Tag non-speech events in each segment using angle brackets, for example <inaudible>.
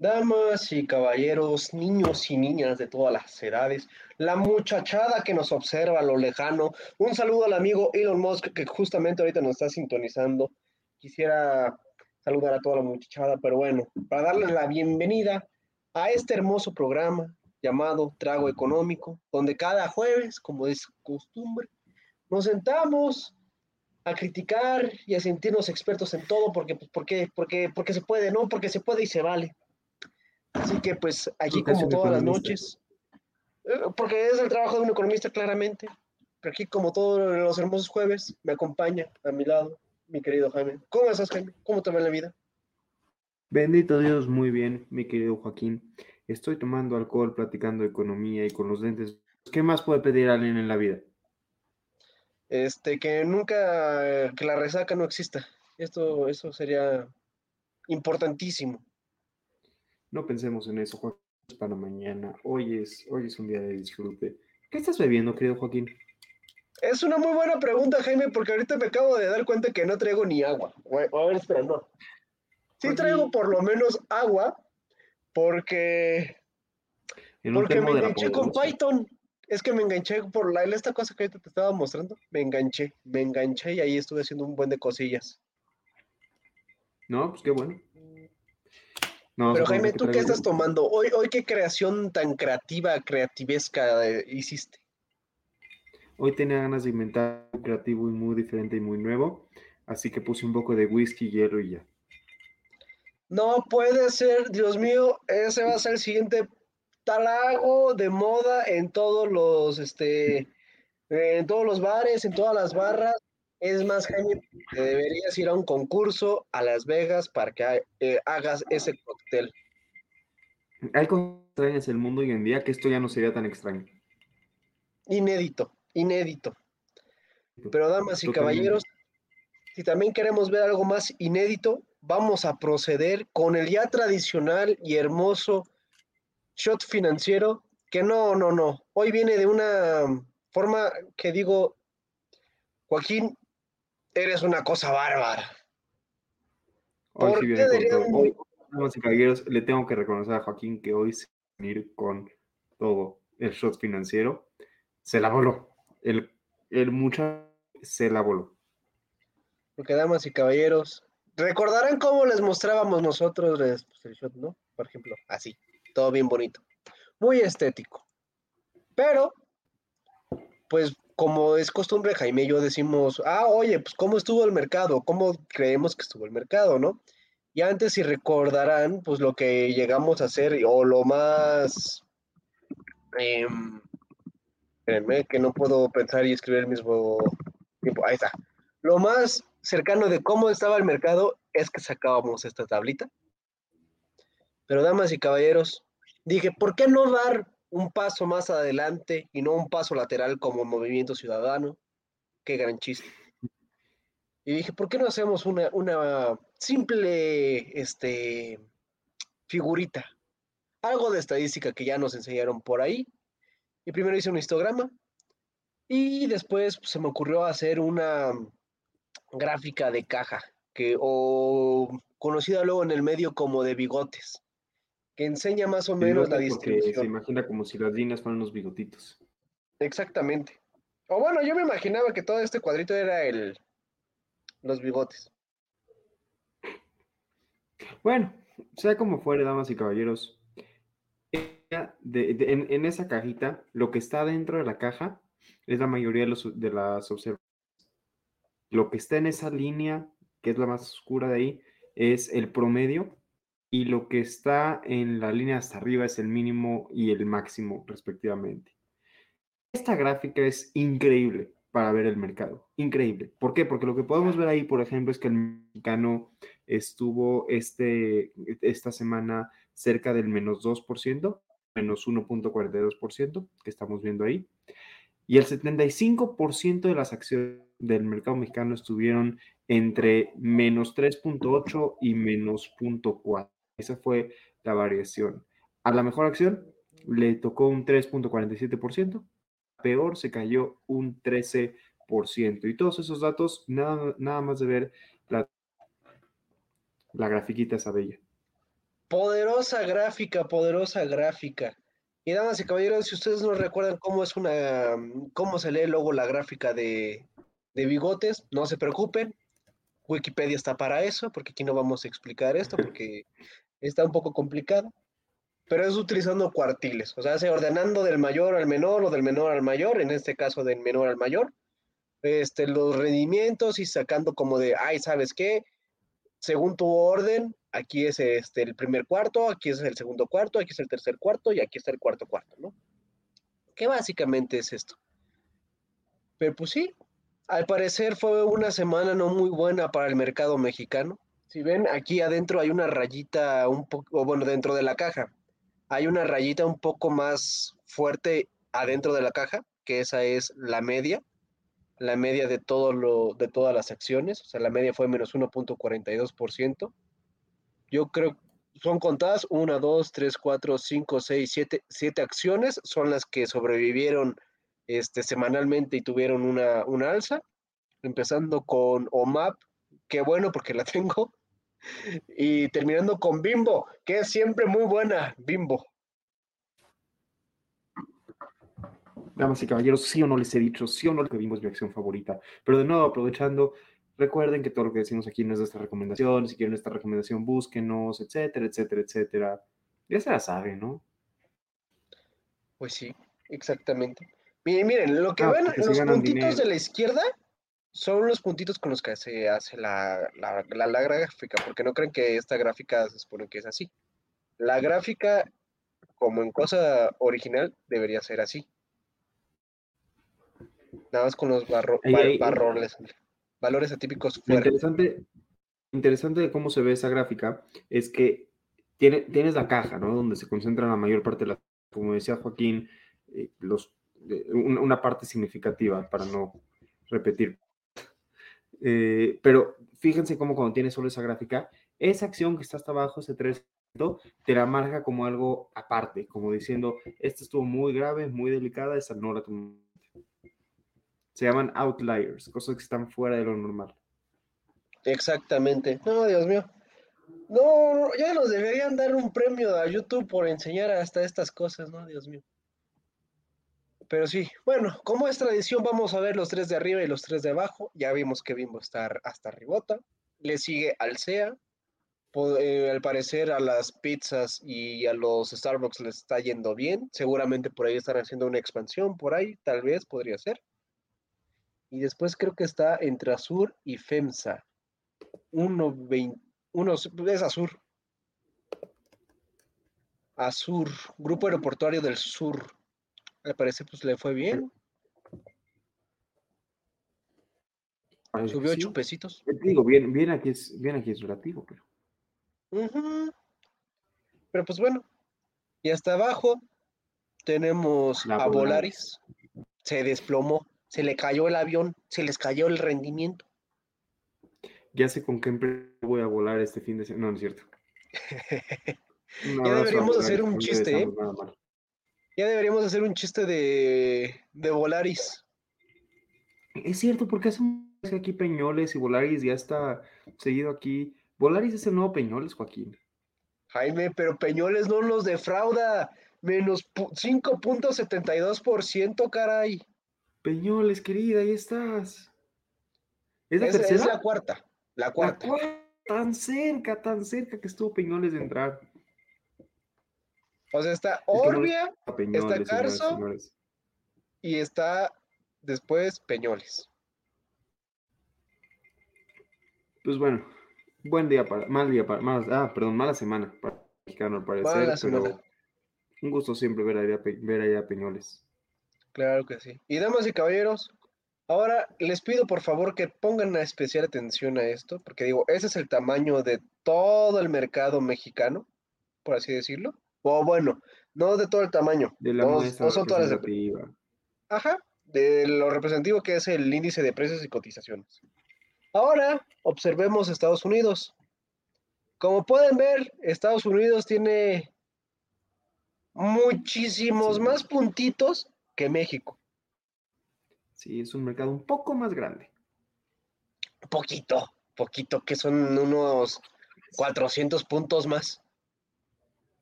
Damas y caballeros, niños y niñas de todas las edades, la muchachada que nos observa a lo lejano, un saludo al amigo Elon Musk que justamente ahorita nos está sintonizando. Quisiera saludar a toda la muchachada, pero bueno, para darles la bienvenida a este hermoso programa llamado Trago Económico, donde cada jueves, como es costumbre, nos sentamos a criticar y a sentirnos expertos en todo porque, pues, porque, porque, porque se puede, ¿no? Porque se puede y se vale. Así que pues aquí como todas las noches, eh, porque es el trabajo de un economista claramente, pero aquí como todos los hermosos jueves me acompaña a mi lado mi querido Jaime. ¿Cómo estás Jaime? ¿Cómo te va la vida? Bendito Dios, muy bien, mi querido Joaquín. Estoy tomando alcohol, platicando economía y con los lentes. ¿Qué más puede pedir alguien en la vida? Este, que nunca, que la resaca no exista. Esto, eso sería importantísimo. No pensemos en eso, Joaquín, para mañana. Hoy es, hoy es un día de disfrute. ¿Qué estás bebiendo, querido Joaquín? Es una muy buena pregunta, Jaime, porque ahorita me acabo de dar cuenta que no traigo ni agua. A ver, espera, no. Sí traigo por lo menos agua, porque, porque me enganché con Python. Es que me enganché por la, esta cosa que ahorita te estaba mostrando. Me enganché, me enganché y ahí estuve haciendo un buen de cosillas. No, pues qué bueno. Pero Jaime, ¿tú qué estás tomando? Hoy, hoy qué creación tan creativa, creativesca eh, hiciste. Hoy tenía ganas de inventar algo creativo y muy diferente y muy nuevo, así que puse un poco de whisky, hielo y ya. No puede ser, Dios mío, ese va a ser el siguiente talago de moda en todos los, este, en todos los bares, en todas las barras. Es más, Jaime, deberías ir a un concurso a Las Vegas para que eh, hagas ese cóctel. Hay cosas extrañas en el mundo hoy en día que esto ya no sería tan extraño. Inédito, inédito. Pero damas y caballeros, si también queremos ver algo más inédito, vamos a proceder con el ya tradicional y hermoso shot financiero, que no, no, no. Hoy viene de una forma que digo, Joaquín, Eres una cosa bárbara. Hoy sí con caballeros, le tengo que reconocer a Joaquín que hoy se venir con todo el shot financiero. Se la voló. El, el muchacho se la voló. Porque, damas y caballeros, recordarán cómo les mostrábamos nosotros pues, el shot, ¿no? Por ejemplo, así, todo bien bonito. Muy estético. Pero, pues como es costumbre, Jaime y yo decimos, ah, oye, pues cómo estuvo el mercado, cómo creemos que estuvo el mercado, ¿no? Y antes, si recordarán, pues lo que llegamos a hacer, o lo más... Eh, que no puedo pensar y escribir el mismo tiempo. Ahí está. Lo más cercano de cómo estaba el mercado es que sacábamos esta tablita. Pero, damas y caballeros, dije, ¿por qué no dar un paso más adelante y no un paso lateral como movimiento ciudadano. Qué gran chiste. Y dije, ¿por qué no hacemos una, simple este, figurita? Algo de estadística que ya nos enseñaron por ahí. Y primero hice un histograma y después se me ocurrió hacer una gráfica de caja, que, o conocida luego en el medio como de bigotes que enseña más o menos la distribución. Se imagina como si las líneas fueran los bigotitos. Exactamente. O bueno, yo me imaginaba que todo este cuadrito era el los bigotes. Bueno, sea como fuere, damas y caballeros, en, esa cajita, lo que está dentro de la caja es la mayoría de, de las observaciones. Lo que está en esa línea, que es la más oscura de ahí, es el promedio y lo que está en la línea hasta arriba es el mínimo y el máximo respectivamente. Esta gráfica es increíble para ver el mercado, increíble. ¿Por qué? Porque lo que podemos ver ahí, por ejemplo, es que el mexicano estuvo este, esta semana cerca del menos 2%, menos 1.42% que estamos viendo ahí. Y el 75% de las acciones del mercado mexicano estuvieron entre menos 3.8 y menos 0.4. Esa fue la variación. A la mejor acción le tocó un 3.47%, peor se cayó un 13%. Y todos esos datos, nada, nada más de ver la, la grafiquita esa bella. Poderosa gráfica, poderosa gráfica. Y damas y caballeros, si ustedes no recuerdan cómo es una, cómo se lee luego la gráfica de, de bigotes, no se preocupen. Wikipedia está para eso, porque aquí no vamos a explicar esto, porque está un poco complicado. Pero es utilizando cuartiles, o sea, se ordenando del mayor al menor o del menor al mayor, en este caso del menor al mayor, este, los rendimientos y sacando como de, ay, ¿sabes qué? Según tu orden, aquí es este, el primer cuarto, aquí es el segundo cuarto, aquí es el tercer cuarto y aquí está el cuarto cuarto, ¿no? Que básicamente es esto. Pero pues sí, al parecer fue una semana no muy buena para el mercado mexicano. Si ven, aquí adentro hay una rayita un poco, bueno, dentro de la caja, hay una rayita un poco más fuerte adentro de la caja, que esa es la media, la media de, todo lo, de todas las acciones, o sea, la media fue menos 1.42%. Yo creo, son contadas, 1, 2, 3, 4, 5, 6, 7, 7 acciones son las que sobrevivieron este, semanalmente y tuvieron una, una alza, empezando con OMAP, qué bueno porque la <laughs> tengo, y terminando con Bimbo, que es siempre muy buena, Bimbo. Damas y caballeros, sí o no les he dicho, sí o no que Bimbo es mi acción favorita. Pero de nuevo, aprovechando, recuerden que todo lo que decimos aquí no es nuestra recomendación. Si quieren esta recomendación, búsquenos, etcétera, etcétera, etcétera. Ya se la saben, ¿no? Pues sí, exactamente. Miren, miren, lo que ah, ven, los puntitos de la izquierda son los puntitos con los que se hace la, la, la, gráfica, porque no creen que esta gráfica se supone que es así. La gráfica, como en cosa original, debería ser así. Nada más con los barro, valores atípicos Interesante, interesante de cómo se ve esa gráfica es que tiene, tienes la caja, ¿no? Donde se concentra la mayor parte de la, como decía Joaquín, eh, los, una parte significativa para no repetir eh, pero fíjense cómo cuando tienes solo esa gráfica, esa acción que está hasta abajo, ese 3%, te la marca como algo aparte, como diciendo, esta estuvo muy grave, muy delicada, esa no la Se llaman outliers, cosas que están fuera de lo normal. Exactamente. No, Dios mío. No, ya nos deberían dar un premio a YouTube por enseñar hasta estas cosas, ¿no? Dios mío. Pero sí, bueno, como es tradición, vamos a ver los tres de arriba y los tres de abajo. Ya vimos que Bimbo está hasta arribota. Le sigue Alsea. Eh, al parecer a las pizzas y a los Starbucks les está yendo bien. Seguramente por ahí están haciendo una expansión, por ahí, tal vez podría ser. Y después creo que está entre Azur y FEMSA. Uno, uno es Azur. Azur, Grupo Aeroportuario del Sur. Me parece pues le fue bien. Subió ocho pesitos. digo, bien, bien aquí es, bien aquí es relativo, pero. Pero pues bueno. Y hasta abajo tenemos a Volaris. Se desplomó, se le cayó el avión, se les cayó el rendimiento. Ya sé con qué empresa voy a volar este fin de semana. No, no es cierto. <laughs> ya deberíamos hacer un chiste, ¿eh? Ya deberíamos hacer un chiste de, de Volaris. Es cierto, porque hace aquí Peñoles y Volaris ya está seguido aquí. Volaris es el nuevo Peñoles, Joaquín. Jaime, pero Peñoles no los defrauda. Menos 5.72%, caray. Peñoles, querida, ahí estás. ¿Es la tercera? Es la cuarta. La cuarta. Tan cerca, tan cerca que estuvo Peñoles de entrar. O sea, está Orbia, está Carso y está después Peñoles. Pues bueno, buen día para, mal día para, ah, perdón, mala semana para mexicano al parecer, pero un gusto siempre ver allá, ver allá Peñoles. Claro que sí. Y damas y caballeros, ahora les pido por favor que pongan una especial atención a esto, porque digo, ese es el tamaño de todo el mercado mexicano, por así decirlo. O bueno, no de todo el tamaño. De la no, son todas las Ajá, de lo representativo que es el índice de precios y cotizaciones. Ahora observemos Estados Unidos. Como pueden ver, Estados Unidos tiene muchísimos más puntitos que México. Sí, es un mercado un poco más grande. Poquito, poquito, que son unos 400 puntos más.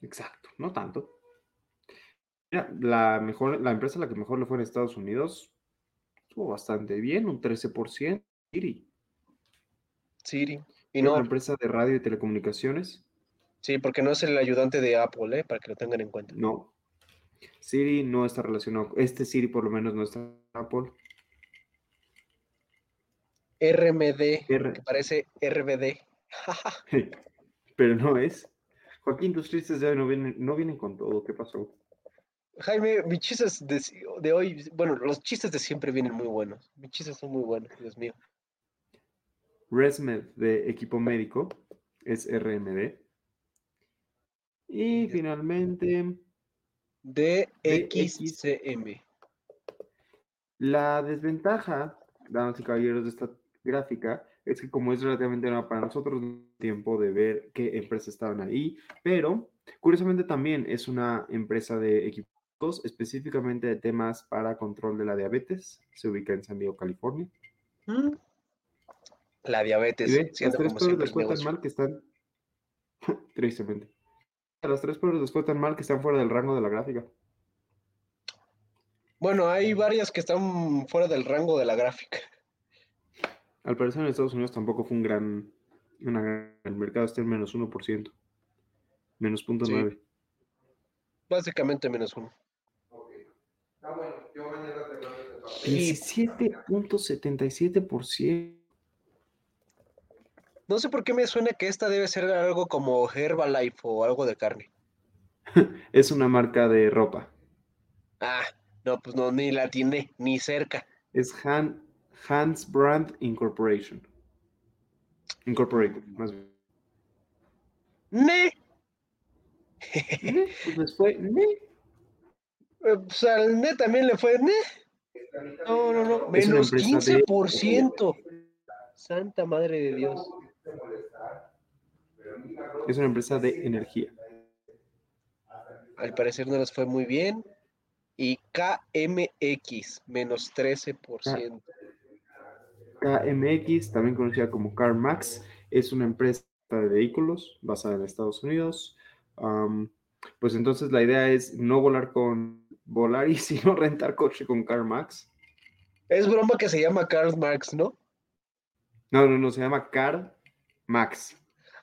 Exacto, no tanto. Mira, la, mejor, la empresa a la que mejor le fue en Estados Unidos estuvo bastante bien, un 13%. Siri. Siri. Y no. La empresa de radio y telecomunicaciones. Sí, porque no es el ayudante de Apple, ¿eh? para que lo tengan en cuenta. No. Siri no está relacionado. Este Siri, por lo menos, no está en Apple. RMD, que parece RBD. <laughs> <laughs> Pero no es. Joaquín, tus chistes de hoy no vienen, no vienen con todo. ¿Qué pasó? Jaime, mis chistes de, hoy, bueno, los chistes de siempre vienen muy buenos. Mis chistes son muy buenos, Dios mío. ResMed de equipo médico es RMD. Y finalmente. DXCM. La desventaja, damas y caballeros, de esta gráfica es que como es relativamente nueva para nosotros, tiempo de ver qué empresas estaban ahí, pero curiosamente también es una empresa de equipos específicamente de temas para control de la diabetes, se ubica en San Diego, California. Mm. La diabetes. las tres peores les fue tan mal que están, <laughs> tristemente, las tres peores les fue tan mal que están fuera del rango de la gráfica. Bueno, hay varias que están fuera del rango de la gráfica. Al parecer en Estados Unidos tampoco fue un gran... el mercado está en menos 1%. Menos punto nueve. Básicamente menos uno. Está bueno, yo 17.77%. No sé por qué me suena que esta debe ser algo como Herbalife o algo de carne. <laughs> es una marca de ropa. Ah, no, pues no, ni la tiene, ni cerca. Es Han, Hans Brand Incorporation. Incorporated, más bien. ¡Ne! Pues fue ¡ne! Eh, pues al NE también le fue NE. No, no, no. Menos 15%. Santa madre de Dios. Es una empresa de energía. Al parecer no les fue muy bien. Y KMX, menos 13%. KMX, también conocida como CarMax, es una empresa de vehículos basada en Estados Unidos. pues entonces la idea es no volar con volar y <laughs> sino rentar coche con CarMax. Es broma que se llama CarMax, ¿no? No, no, no, se llama CarMax.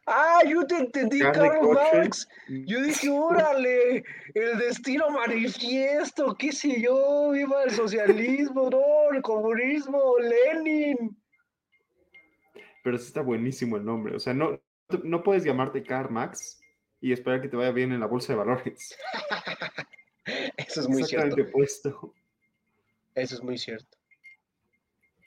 Ah, yo te entendí, CarMax. Yo dije, órale, el destino manifiesto, qué sé yo, viva el socialismo, no, el comunismo, Lenin. Pero sí está buenísimo el nombre, o sea, no, no puedes llamarte CarMax y esperar que te vaya bien en la bolsa de valores. <laughs> Eso es muy cierto. puesto. Eso es muy cierto.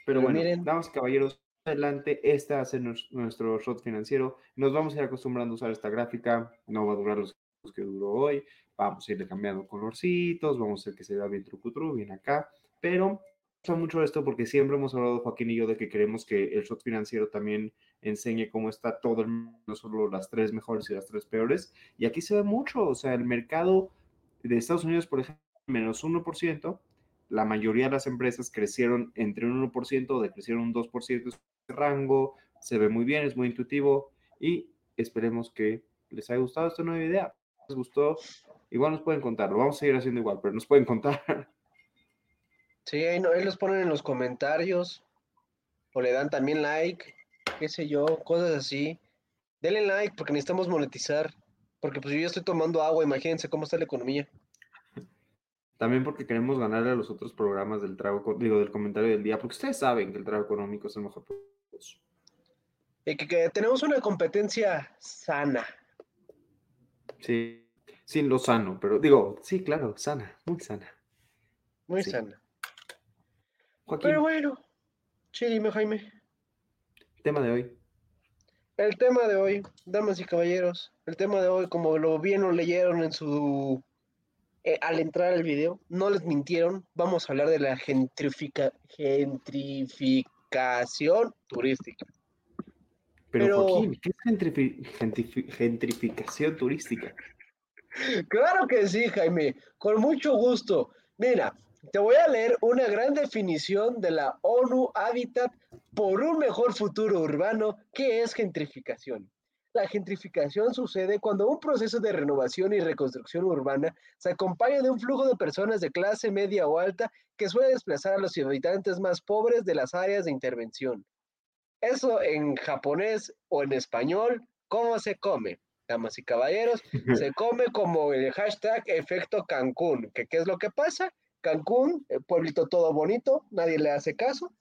Pero, bueno, miren, damas caballeros, adelante, este va a ser nuestro shot financiero. Nos vamos a ir acostumbrando a usar esta gráfica. No va a durar los que duró hoy. Vamos a irle cambiando colorcitos. Vamos a hacer que se vea bien trucutru, bien acá. Pero gusta mucho esto porque siempre hemos hablado, Joaquín y yo, de que queremos que el shot financiero también enseñe cómo está todo el mundo, no solo las tres mejores y las tres peores. Y aquí se ve mucho. O sea, el mercado de Estados Unidos, por ejemplo, menos 1%. La mayoría de las empresas crecieron entre un 1% o decrecieron un 2% rango, se ve muy bien, es muy intuitivo y esperemos que les haya gustado esta nueva idea. ¿Les gustó? Igual nos pueden contar, lo vamos a seguir haciendo igual, pero nos pueden contar. <laughs> Sí, ahí, no, ahí los ponen en los comentarios o le dan también like, qué sé yo, cosas así. Denle like porque necesitamos monetizar. Porque pues yo ya estoy tomando agua, imagínense cómo está la economía. También porque queremos ganarle a los otros programas del trago, digo, del comentario del día, porque ustedes saben que el trago económico es el mejor. Y que, que tenemos una competencia sana. Sí, sí, lo sano, pero digo, sí, claro, sana, muy sana. Muy sana. Pero bueno, sí, dime, Jaime. Tema de hoy. El tema de hoy, damas y caballeros, el tema de hoy, como lo bien lo leyeron en su eh, al entrar al video, no les mintieron, vamos a hablar de la gentrifica, gentrificación turística. Pero, Joaquín, ¿qué es gentrificación turística? Claro que sí, Jaime, con mucho gusto. Mira, te voy a leer una gran definición de la ONU Habitat por un mejor futuro urbano, que es gentrificación. La gentrificación sucede cuando un proceso de renovación y reconstrucción urbana se acompaña de un flujo de personas de clase media o alta que suele desplazar a los habitantes más pobres de las áreas de intervención. Eso en japonés o en español, ¿cómo se come? Damas y caballeros, se <laughs> come como el hashtag efecto Cancún, que qué es lo que pasa? Cancún, el pueblito todo bonito, nadie le hace caso.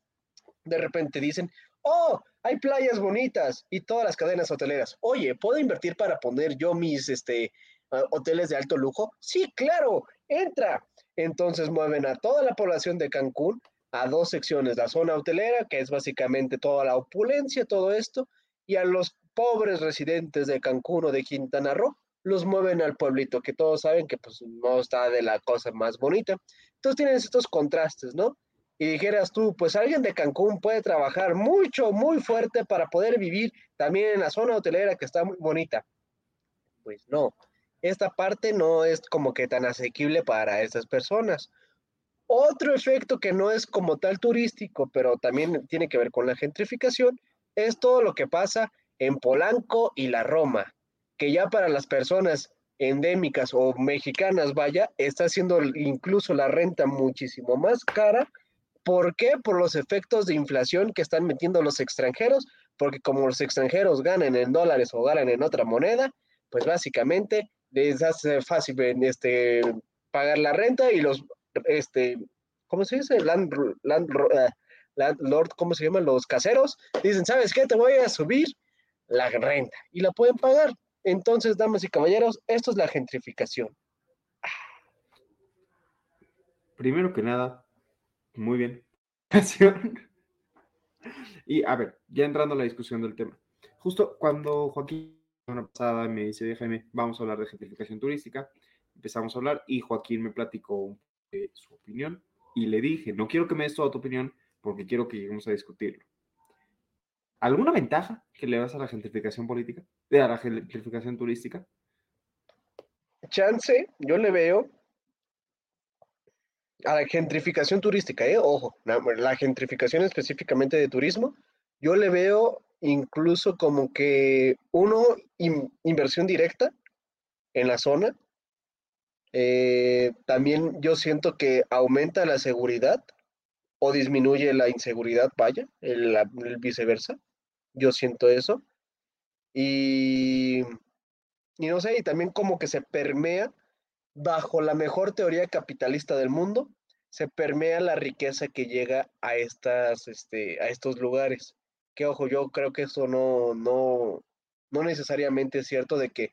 De repente dicen, oh, hay playas bonitas y todas las cadenas hoteleras. Oye, ¿puedo invertir para poner yo mis este, ah, hoteles de alto lujo? Sí, claro, entra. Entonces mueven a toda la población de Cancún a dos secciones, la zona hotelera, que es básicamente toda la opulencia, todo esto, y a los pobres residentes de Cancún o de Quintana Roo, los mueven al pueblito, que todos saben que pues no está de la cosa más bonita. Entonces tienes estos contrastes, ¿no? Y dijeras tú, pues alguien de Cancún puede trabajar mucho, muy fuerte para poder vivir también en la zona hotelera que está muy bonita. Pues no, esta parte no es como que tan asequible para estas personas. Otro efecto que no es como tal turístico, pero también tiene que ver con la gentrificación, es todo lo que pasa en Polanco y la Roma que ya para las personas endémicas o mexicanas, vaya, está haciendo incluso la renta muchísimo más cara. ¿Por qué? Por los efectos de inflación que están metiendo los extranjeros, porque como los extranjeros ganan en dólares o ganan en otra moneda, pues básicamente les hace fácil este, pagar la renta y los, este, ¿cómo se dice? Land, uh, landlord, ¿cómo se llaman? Los caseros, dicen, ¿sabes qué? Te voy a subir la renta y la pueden pagar. Entonces, damas y caballeros, esto es la gentrificación. Primero que nada, muy bien. <laughs> y a ver, ya entrando a la discusión del tema. Justo cuando Joaquín la pasada me dice, déjame, vamos a hablar de gentrificación turística, empezamos a hablar y Joaquín me platicó su opinión y le dije, no quiero que me des toda tu opinión porque quiero que lleguemos a discutirlo. ¿Alguna ventaja que le das a la gentrificación política? ¿De a la gentrificación turística? Chance, yo le veo a la gentrificación turística, ¿eh? ojo, la, gentrificación específicamente de turismo, yo le veo incluso como que uno, inversión directa en la zona. Eh, también yo siento que aumenta la seguridad o disminuye la inseguridad, vaya, el viceversa yo siento eso. Y, y no sé, y también como que se permea bajo la mejor teoría capitalista del mundo, se permea la riqueza que llega a, estas, este, a estos lugares. Que ojo, yo creo que eso no, no, no necesariamente es cierto de que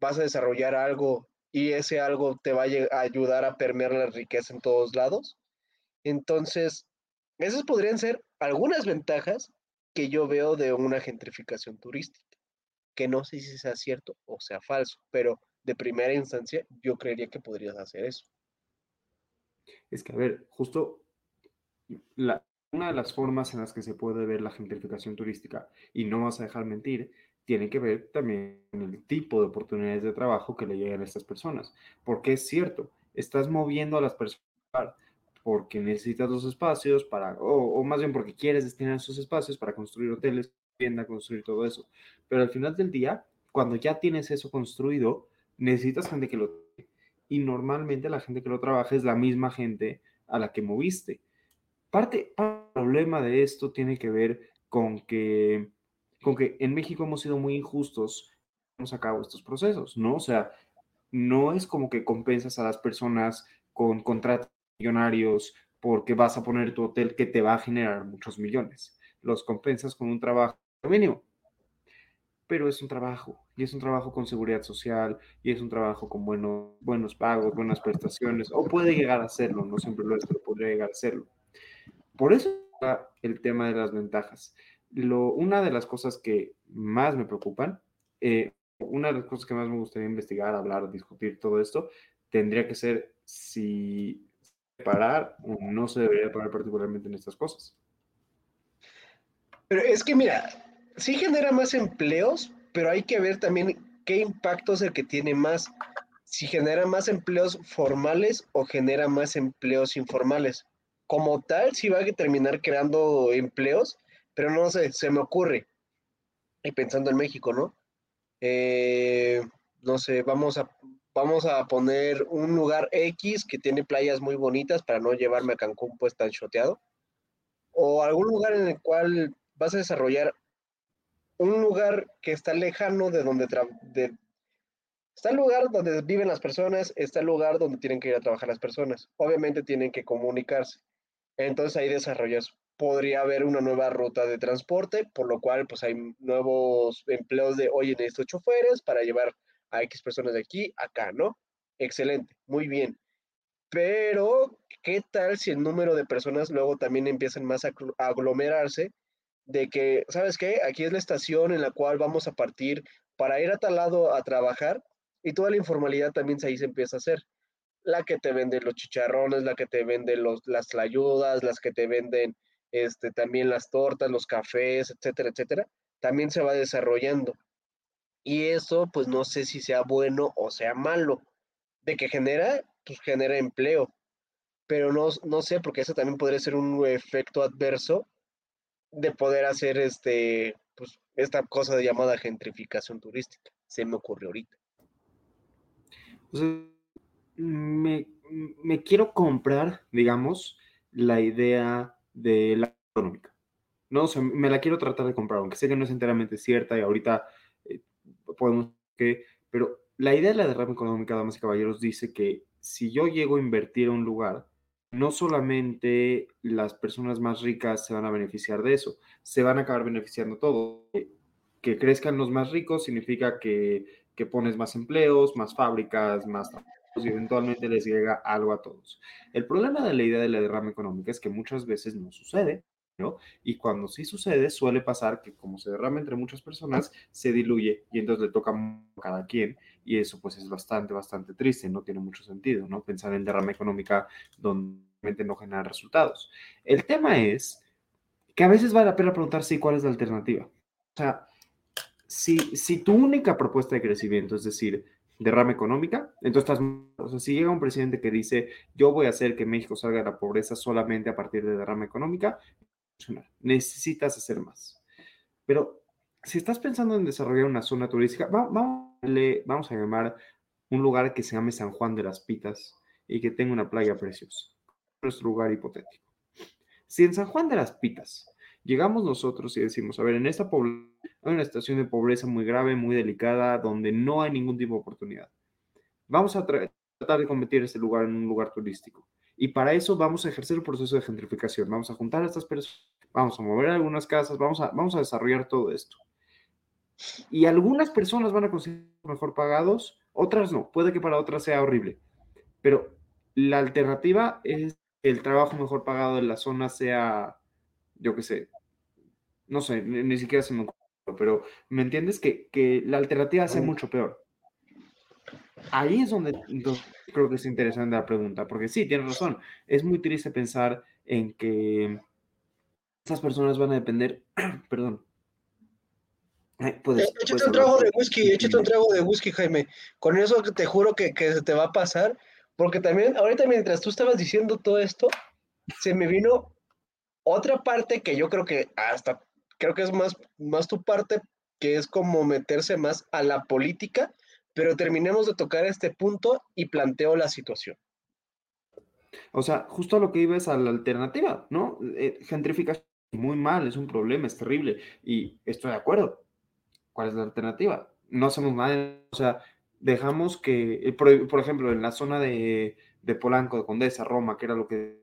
vas a desarrollar algo y ese algo te va a ayudar a permear la riqueza en todos lados. Entonces, esas podrían ser algunas ventajas que yo veo de una gentrificación turística, que no sé si sea cierto o sea falso, pero de primera instancia yo creería que podrías hacer eso. Es que, a ver, justo una de las formas en las que se puede ver la gentrificación turística, y no vas a dejar mentir, tiene que ver también el tipo de oportunidades de trabajo que le llegan a estas personas. Porque es cierto, estás moviendo a las personas porque necesitas los espacios para, o, más bien porque quieres destinar esos espacios para construir hoteles, tienda, construir todo eso. Pero al final del día, cuando ya tienes eso construido, necesitas gente que lo... Y normalmente la gente que lo trabaja es la misma gente a la que moviste. Parte, problema de esto tiene que ver con que, con que en México hemos sido muy injustos a cabo estos procesos, ¿no? O sea, no es como que compensas a las personas con contratos millonarios porque vas a poner tu hotel que te va a generar muchos millones. Los compensas con un trabajo mínimo. Pero es un trabajo, y es un trabajo con seguridad social, y es un trabajo con buenos, buenos pagos, buenas prestaciones, o puede llegar a serlo, no siempre lo es, pero podría llegar a serlo. Por eso el tema de las ventajas. Lo, una de las cosas que más me preocupan, eh, una de las cosas que más me gustaría investigar, hablar, discutir todo esto, tendría que ser si parar o no se debería parar particularmente en estas cosas. Pero es que mira, sí genera más empleos, pero hay que ver también qué impacto es el que tiene más. Si genera más empleos formales o genera más empleos informales. Como tal, sí va a terminar creando empleos, pero no sé, se me ocurre. Y pensando en México, ¿no? Eh, no sé, vamos a, vamos a poner un lugar X que tiene playas muy bonitas para no llevarme a Cancún pues tan choteado. O algún lugar en el cual vas a desarrollar un lugar que está lejano de donde está el lugar donde viven las personas, está el lugar donde tienen que ir a trabajar las personas. Obviamente tienen que comunicarse. Entonces ahí desarrollas podría haber una nueva ruta de transporte, por lo cual pues hay nuevos empleos de, oye, estos choferes para llevar a X personas de aquí a acá, ¿no? Excelente, muy bien. Pero, ¿qué tal si el número de personas luego también empiezan más a aglomerarse? De que, ¿sabes qué? Aquí es la estación en la cual vamos a partir para ir a tal lado a trabajar y toda la informalidad también ahí se empieza a hacer. La que te vende los chicharrones, la que te vende los, las tlayudas, las que te venden este, también las tortas, los cafés, etcétera, etcétera, también se va desarrollando. Y eso, pues no sé si sea bueno o sea malo. De que genera, pues genera empleo. Pero no, no sé, porque eso también podría ser un efecto adverso de poder hacer este, pues, esta cosa llamada gentrificación turística. Se me ocurrió ahorita. me, me quiero comprar, digamos, la idea de la económica. No, o me la quiero tratar de comprar, aunque sé que no es enteramente cierta y ahorita eh, podemos que, pero la idea de la derrama económica, damas y caballeros, dice que si yo llego a invertir a un lugar, no solamente las personas más ricas se van a beneficiar de eso, se van a acabar beneficiando todo. Que crezcan los más ricos significa que, que pones más empleos, más fábricas, más y eventualmente les llega algo a todos. El problema de la idea de la derrama económica es que muchas veces no sucede, ¿no? Y cuando sí sucede, suele pasar que como se derrama entre muchas personas, se diluye y entonces le toca a cada quien y eso pues es bastante, bastante triste, no tiene mucho sentido, ¿no? Pensar en derrama económica donde no genera resultados. El tema es que a veces vale la pena preguntarse cuál es la alternativa. O sea, si, si tu única propuesta de crecimiento, es decir, derrama económica. Entonces, estás, o sea, si llega un presidente que dice, yo voy a hacer que México salga de la pobreza solamente a partir de derrama económica, necesitas hacer más. Pero si estás pensando en desarrollar una zona turística, vamos, vamos a llamar un lugar que se llame San Juan de las Pitas y que tenga una playa preciosa. Nuestro lugar hipotético. Si en San Juan de las Pitas llegamos nosotros y decimos, a ver, en esta población hay una situación de pobreza muy grave, muy delicada, donde no hay ningún tipo de oportunidad. Vamos a tratar de convertir ese lugar en un lugar turístico. Y para eso vamos a ejercer el proceso de gentrificación. Vamos a juntar a estas personas, vamos a mover algunas casas, vamos a, vamos a desarrollar todo esto. Y algunas personas van a conseguir mejor pagados, otras no. Puede que para otras sea horrible. Pero la alternativa es que el trabajo mejor pagado en la zona sea, yo qué sé, no sé, ni, siquiera se me ocurre pero ¿me entiendes? Que, que la alternativa hace mucho peor. Ahí es donde, creo que es interesante la pregunta, porque sí, tienes razón, es muy triste pensar en que esas personas van a depender, <clears throat> perdón. Puedes, échate un trago de whisky, échate un trago de whisky, Jaime. Con eso te juro que, que se te va a pasar, porque también, ahorita mientras tú estabas diciendo todo esto, se me vino otra parte que yo creo que hasta creo que es más, más tu parte, que es como meterse más a la política, pero terminemos de tocar este punto y planteo la situación. O sea, justo a lo que iba a la alternativa, ¿no? Eh, gentrificación muy mal, es un problema, es terrible, y estoy de acuerdo. ¿Cuál es la alternativa? no hacemos nada, o sea, dejamos que, por, ejemplo, en la zona de, Polanco, de Condesa, Roma, que era lo que,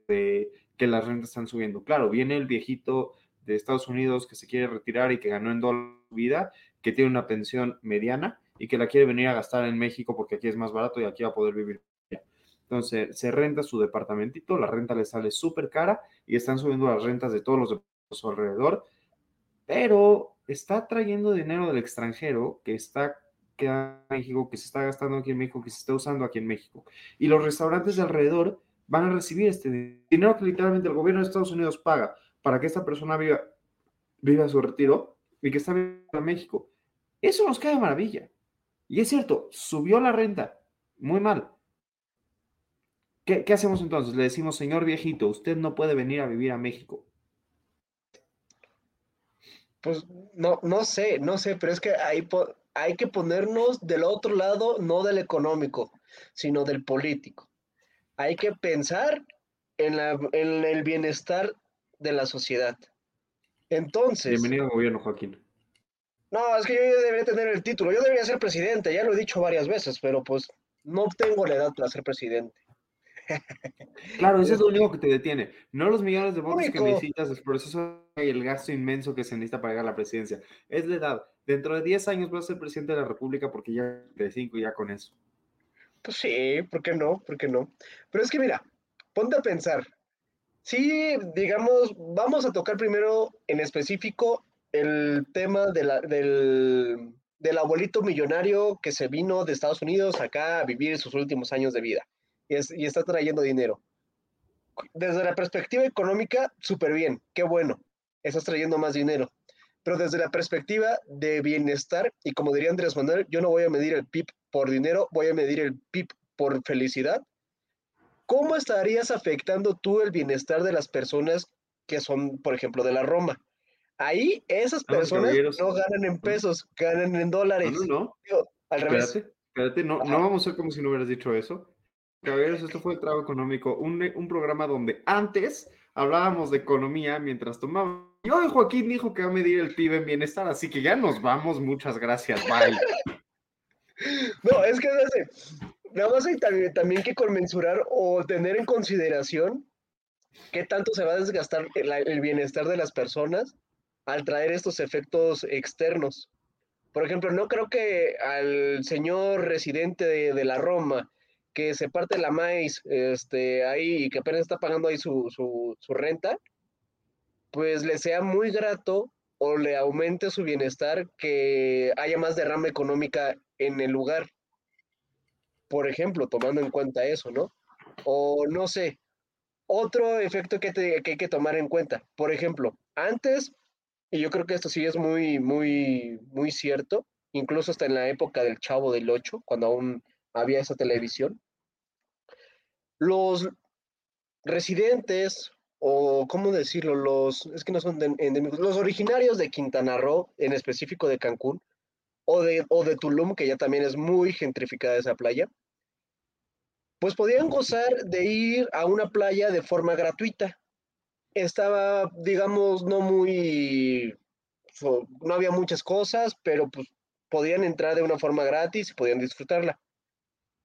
que las rentas están subiendo. Claro, viene el viejito de Estados Unidos que se quiere retirar y que ganó en dólar vida, que tiene una pensión mediana y que la quiere venir a gastar en México porque aquí es más barato y aquí va a poder vivir. Entonces, se renta su departamentito, la renta le sale súper cara y están subiendo las rentas de todos los de su alrededor, pero está trayendo dinero del extranjero que está quedando en México, que se está gastando aquí en México, que se está usando aquí en México. Y los restaurantes de alrededor van a recibir este dinero que literalmente el gobierno de Estados Unidos paga para que esta persona viva, viva su retiro y que está viviendo en México. Eso nos queda maravilla. Y es cierto, subió la renta, muy mal. ¿Qué, ¿Qué, hacemos entonces? Le decimos, señor viejito, usted no puede venir a vivir a México. Pues no, no sé, no sé, pero es que hay, hay que ponernos del otro lado, no del económico, sino del político. Hay que pensar en, la, en el bienestar de la sociedad. Entonces. Bienvenido al gobierno, Joaquín. No, es que yo debería tener el título. Yo debería ser presidente, ya lo he dicho varias veces, pero pues no tengo la edad para ser presidente. <laughs> Claro, eso es lo único que te detiene. No los millones de votos que necesitas, el proceso y el gasto inmenso que se necesita para llegar a la presidencia. Es la edad. Dentro de 10 años vas a ser presidente de la República porque ya de 5 ya con eso. Pues sí, ¿por qué no? ¿Por qué no? Pero es que mira, ponte a pensar. Sí, digamos, vamos a tocar primero en específico el tema del, del abuelito millonario que se vino de Estados Unidos acá a vivir sus últimos años de vida y, está trayendo dinero. Desde la perspectiva económica, súper bien, qué bueno, estás trayendo más dinero. Pero desde la perspectiva de bienestar, y como diría Andrés Manuel, yo no voy a medir el PIB por dinero, voy a medir el PIB por felicidad. ¿Cómo estarías afectando tú el bienestar de las personas que son, por ejemplo, de la Roma? Ahí esas personas no ganan en pesos, ganan en dólares. No, no, no. Al revés. Espérate, no, no vamos a ser como si no hubieras dicho eso. Caballeros, esto fue el Trago Económico, un, un, programa donde antes hablábamos de economía mientras tomábamos. Y hoy Joaquín dijo que va a medir el PIB en bienestar, así que ya nos vamos. Muchas gracias, bye. <laughs> No, es que nada más hay también, también que conmensurar o tener en consideración qué tanto se va a desgastar el, bienestar de las personas al traer estos efectos externos. Por ejemplo, no creo que al señor residente de la Roma que se parte la maíz este, ahí y que apenas está pagando ahí su, su, renta, pues le sea muy grato o le aumente su bienestar que haya más derrama económica en el lugar. Por ejemplo, tomando en cuenta eso, ¿no? O no sé, otro efecto que, que hay que tomar en cuenta. Por ejemplo, antes, y yo creo que esto sí es muy, muy, muy cierto, incluso hasta en la época del Chavo del Ocho, cuando aún había esa televisión, los residentes, o cómo decirlo, los, es que no son los originarios de Quintana Roo, en específico de Cancún, o de, o de Tulum, que ya también es muy gentrificada esa playa, pues podían gozar de ir a una playa de forma gratuita. Estaba, digamos, no muy, no había muchas cosas, pero pues podían entrar de una forma gratis y podían disfrutarla.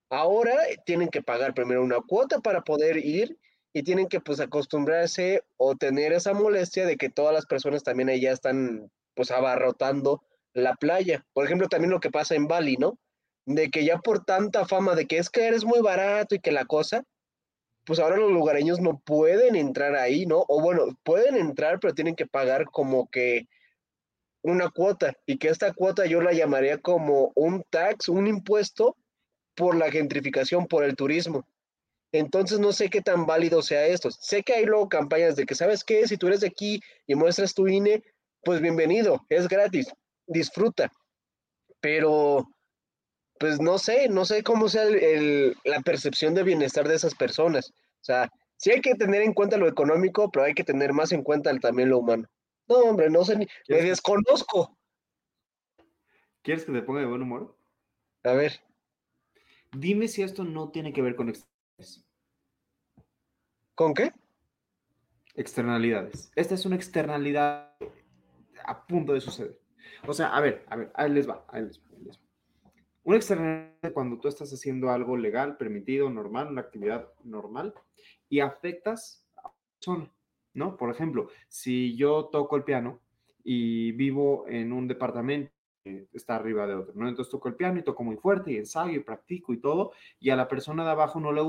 Ahora tienen que pagar primero una cuota para poder ir y tienen que pues acostumbrarse o tener esa molestia de que todas las personas también ya están pues abarrotando la playa. Por ejemplo, también lo que pasa en Bali, ¿no? De que ya por tanta fama de que es que eres muy barato y que la cosa, pues ahora los lugareños no pueden entrar ahí, ¿no? O bueno, pueden entrar, pero tienen que pagar como que una cuota y que esta cuota yo la llamaría como un tax, un impuesto por la gentrificación, por el turismo. Entonces no sé qué tan válido sea esto. Sé que hay luego campañas de que, ¿sabes qué? Si tú eres de aquí y muestras tu INE, pues bienvenido, es gratis, disfruta. Pero, pues no sé, no sé cómo sea la percepción de bienestar de esas personas. O sea, sí hay que tener en cuenta lo económico, pero hay que tener más en cuenta también lo humano. No, hombre, no sé, ni, me desconozco. ¿Quieres que te ponga de buen humor? A ver. Dime si esto no tiene que ver con externalidades. ¿Con qué? Externalidades. Esta es una externalidad a punto de suceder. O sea, a ver, a ver, ahí les va, ahí les va, Una externalidad cuando tú estás haciendo algo legal, permitido, normal, una actividad normal, y afectas a una persona, ¿no? Por ejemplo, si yo toco el piano y vivo en un departamento que está arriba de otro, ¿no? Entonces toco el piano y toco muy fuerte y ensayo y practico y todo, y a la persona de abajo no le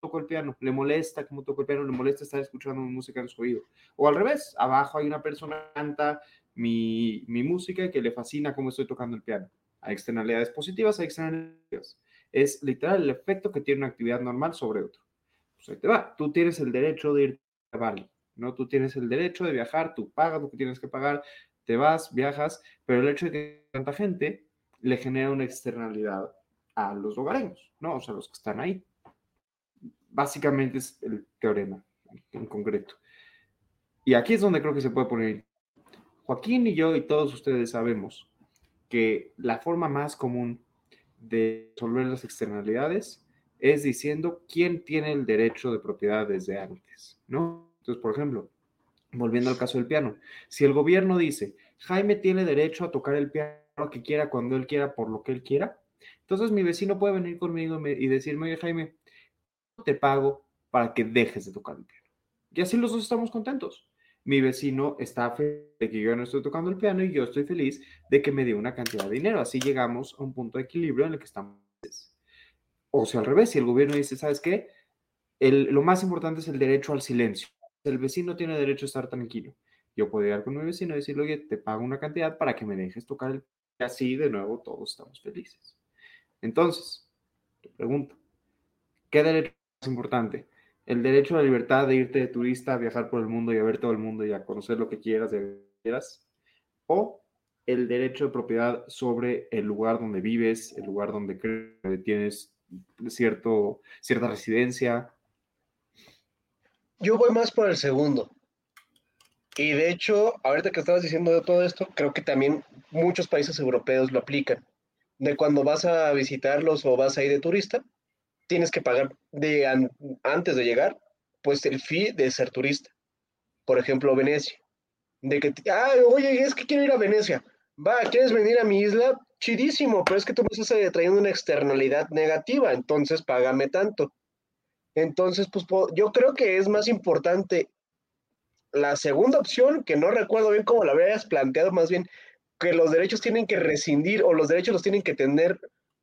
toco el piano, le molesta como toco el piano, le molesta estar escuchando música en su oído. O al revés, abajo hay una persona que canta mi, mi música y que le fascina cómo estoy tocando el piano. Hay externalidades positivas, hay externalidades negativas. Es literal el efecto que tiene una actividad normal sobre otro. Pues ahí te va. Tú tienes el derecho de ir a Bali, ¿no? Tú tienes el derecho de viajar, tú pagas lo que tienes que pagar, te vas, viajas, pero el hecho de que tanta gente le genera una externalidad a los hogareños, ¿no? O sea, los que están ahí. Básicamente es el teorema en concreto. Y aquí es donde creo que se puede poner. Joaquín y yo y todos ustedes sabemos que la forma más común de resolver las externalidades es diciendo quién tiene el derecho de propiedad desde antes, ¿no? Entonces, por ejemplo, volviendo al caso del piano, si el gobierno dice, Jaime tiene derecho a tocar el piano que quiera, cuando él quiera, por lo que él quiera, entonces mi vecino puede venir conmigo y decirme, oye, Jaime, te pago para que dejes de tocar el piano. Y así los dos estamos contentos mi vecino está feliz de que yo no estoy tocando el piano y yo estoy feliz de que me dé una cantidad de dinero. Así llegamos a un punto de equilibrio en el que estamos. O sea, al revés, si el gobierno dice, ¿sabes qué? lo más importante es el derecho al silencio. El vecino tiene derecho a estar tranquilo. Yo puedo ir con mi vecino y decirle, oye, te pago una cantidad para que me dejes tocar el. Y así, de nuevo, todos estamos felices. Entonces, te pregunto, ¿qué derecho es más importante? El derecho a la libertad de irte de turista, viajar por el mundo y a ver todo el mundo y a conocer lo que quieras, y quieras, o el derecho de propiedad sobre el lugar donde vives, el lugar donde tienes cierto, cierta residencia. Yo voy más por el segundo. Y de hecho, ahorita que estabas diciendo de todo esto, creo que también muchos países europeos lo aplican. De cuando vas a visitarlos o vas a ir de turista, tienes que pagar de antes de llegar, pues el fee de ser turista. Por ejemplo, Venecia. De que, ah, oye, es que quiero ir a Venecia. Va, ¿quieres venir a mi isla? Chidísimo, pero es que tú me estás eh, trayendo una externalidad negativa, entonces págame tanto. Entonces, pues yo creo que es más importante la segunda opción, que no recuerdo bien cómo la habías planteado, más bien que los derechos tienen que rescindir o los derechos los tienen que tener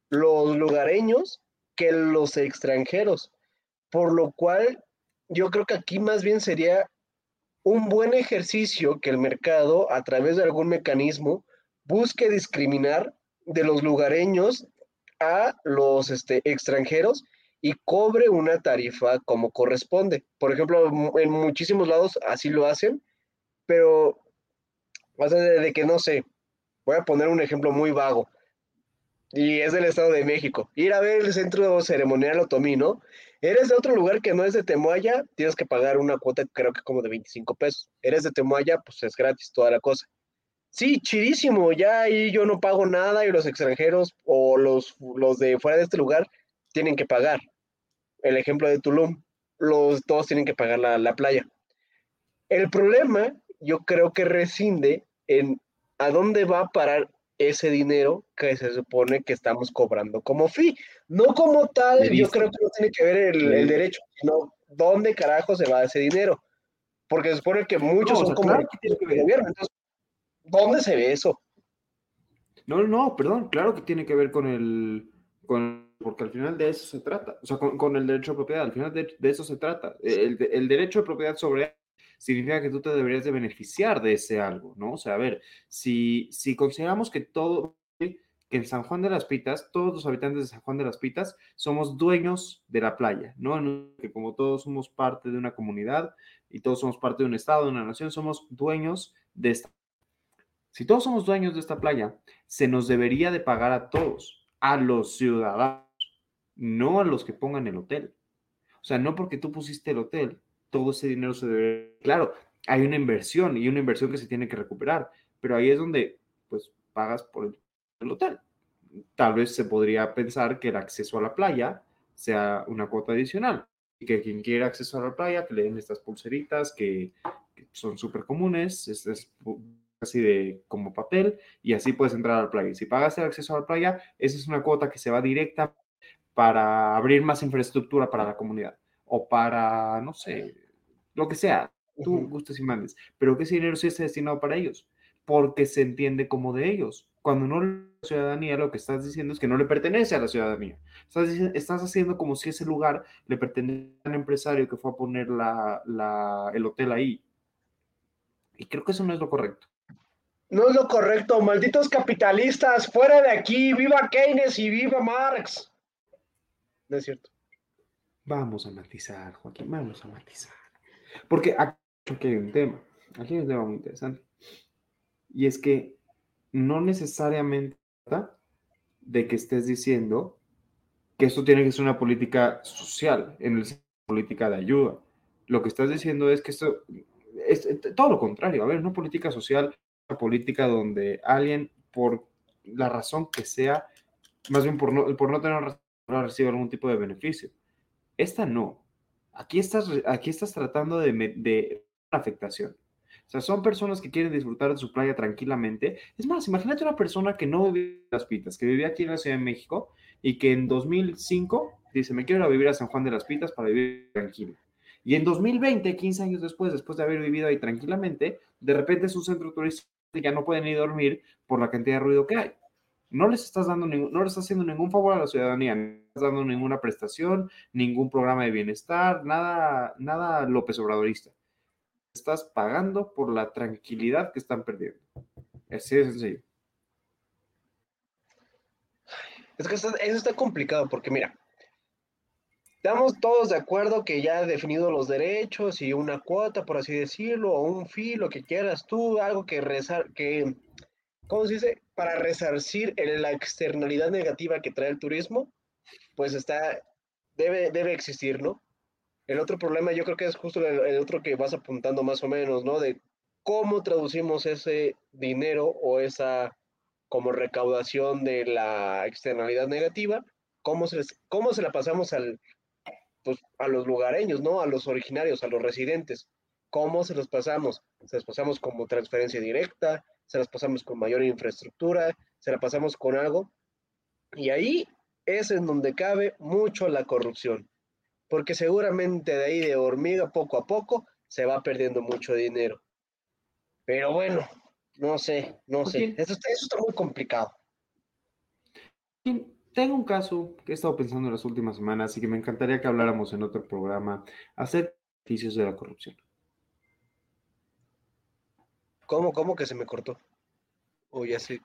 los lugareños que los extranjeros. Por lo cual, yo creo que aquí más bien sería un buen ejercicio que el mercado, a través de algún mecanismo, busque discriminar de los lugareños a los este, extranjeros y cobre una tarifa como corresponde. Por ejemplo, en muchísimos lados así lo hacen, pero de que no sé, voy a poner un ejemplo muy vago y es del Estado de México. Ir a ver el centro ceremonial Otomí, ¿no? Eres de otro lugar que no es de Temoaya, tienes que pagar una cuota, creo que como de 25 pesos. Eres de Temoaya, pues es gratis toda la cosa. Sí, chidísimo, ya ahí yo no pago nada y los extranjeros o los, los de fuera de este lugar tienen que pagar. El ejemplo de Tulum, los todos tienen que pagar la, la playa. El problema, yo creo que rescinde en a dónde va a parar ese dinero que se supone que estamos cobrando como fee. No como tal, yo creo que no tiene que ver el, derecho, sino dónde carajo se va ese dinero. Porque se supone que muchos son como gobierno. Entonces, ¿dónde se ve eso? No, no, perdón, claro que tiene que ver con el, con, porque al final de eso se trata, o sea, con, el derecho a propiedad, al final de, eso se trata. El, el, derecho a propiedad sobre significa que tú te deberías de beneficiar de ese algo, ¿no? O sea, a ver, si, si consideramos que todo, que en San Juan de las Pitas, todos los habitantes de San Juan de las Pitas somos dueños de la playa, ¿no? Que como todos somos parte de una comunidad y todos somos parte de un estado, de una nación, somos dueños de esta. Si todos somos dueños de esta playa, se nos debería de pagar a todos, a los ciudadanos, no a los que pongan el hotel. O sea, no porque tú pusiste el hotel, todo ese dinero se debe... Claro, hay una inversión y una inversión que se tiene que recuperar, pero ahí es donde pues pagas por el, hotel. Tal vez se podría pensar que el acceso a la playa sea una cuota adicional y que quien quiera acceso a la playa, que le den estas pulseritas que, son súper comunes, estas así de como papel y así puedes entrar a la playa. Si pagas el acceso a la playa, esa es una cuota que se va directa para abrir más infraestructura para la comunidad o para, no sé, lo que sea, tú gustes y mandes. Pero que ese dinero sí está destinado para ellos, porque se entiende como de ellos. Cuando no la ciudadanía, lo que estás diciendo es que no le pertenece a la ciudadanía. Estás, estás haciendo como si ese lugar le pertenece al empresario que fue a poner la, la, el hotel ahí. Y creo que eso no es lo correcto. No es lo correcto, malditos capitalistas, fuera de aquí, viva Keynes y viva Marx. No es cierto. Vamos a matizar, Joaquín, vamos a matizar. Porque aquí hay un tema, aquí hay un tema muy interesante. Y es que no necesariamente de que estés diciendo que esto tiene que ser una política social, en el política de ayuda. Lo que estás diciendo es que esto es todo lo contrario. A ver, una política social, una política donde alguien, por la razón que sea, más bien por no, por no tener recibe algún tipo de beneficio. Esta no. Aquí estás, aquí estás tratando de, afectación. O sea, son personas que quieren disfrutar de su playa tranquilamente. Es más, imagínate una persona que no vive en Las Pitas, que vivía aquí en la Ciudad de México y que en 2005 dice, me quiero ir a vivir a San Juan de las Pitas para vivir tranquilo. Y en 2020, 15 años después, después de haber vivido ahí tranquilamente, de repente es un centro turístico y ya no pueden ni dormir por la cantidad de ruido que hay no les estás dando ningún, no les haciendo ningún favor a la ciudadanía, no estás dando ninguna prestación, ningún programa de bienestar, nada, nada López Obradorista. Estás pagando por la tranquilidad que están perdiendo. Así de sencillo. Es que eso está complicado porque mira, estamos todos de acuerdo que ya ha definido los derechos y una cuota, por así decirlo, o un fee, lo que quieras tú, algo que rezar, que ¿cómo se dice? Para resarcir la externalidad negativa que trae el turismo, pues está, debe, debe existir, ¿no? El otro problema yo creo que es justo el, otro que vas apuntando más o menos, ¿no? De cómo traducimos ese dinero o esa como recaudación de la externalidad negativa, cómo se, cómo se la pasamos al, pues, a los lugareños, ¿no? A los originarios, a los residentes. ¿Cómo se los pasamos? Se los pasamos como transferencia directa, se las pasamos con mayor infraestructura, se la pasamos con algo. Y ahí es en donde cabe mucho la corrupción, porque seguramente de ahí de hormiga poco a poco se va perdiendo mucho dinero. Pero bueno, no sé, no sé. Eso está, eso está muy complicado. Tengo un caso que he estado pensando en las últimas semanas y que me encantaría que habláramos en otro programa acerca de beneficios de la corrupción. ¿Cómo, cómo que se me cortó? O ya sé.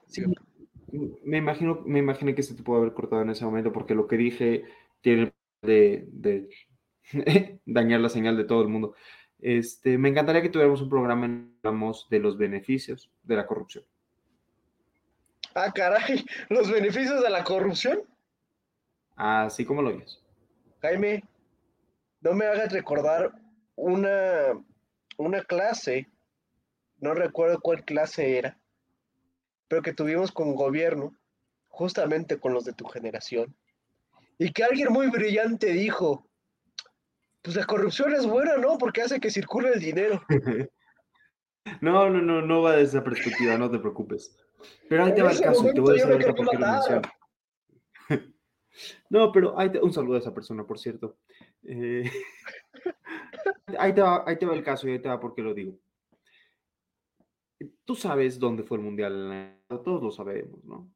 me imagino, me imaginé que se te pudo haber cortado en ese momento porque lo que dije tiene de, de <laughs> dañar la señal de todo el mundo. Este, me encantaría que tuviéramos un programa en hablamos de los beneficios de la corrupción. Ah, caray, <laughs> los beneficios de la corrupción. Así como lo oyes. Jaime, no me hagas recordar una, una clase no recuerdo cuál clase era, pero que tuvimos con gobierno, justamente con los de tu generación, y que alguien muy brillante dijo, pues la corrupción es buena, ¿no? Porque hace que circule el dinero. <laughs> No, no, no, no va de esa perspectiva, no te preocupes. Pero ahí te va el caso y te voy a decir por qué lo No, pero ahí te... un saludo a esa persona, por cierto. Eh, <laughs> ahí, te va, ahí te va el caso y ahí te va por qué lo digo. Tú sabes dónde fue el Mundial, todos lo sabemos, ¿no?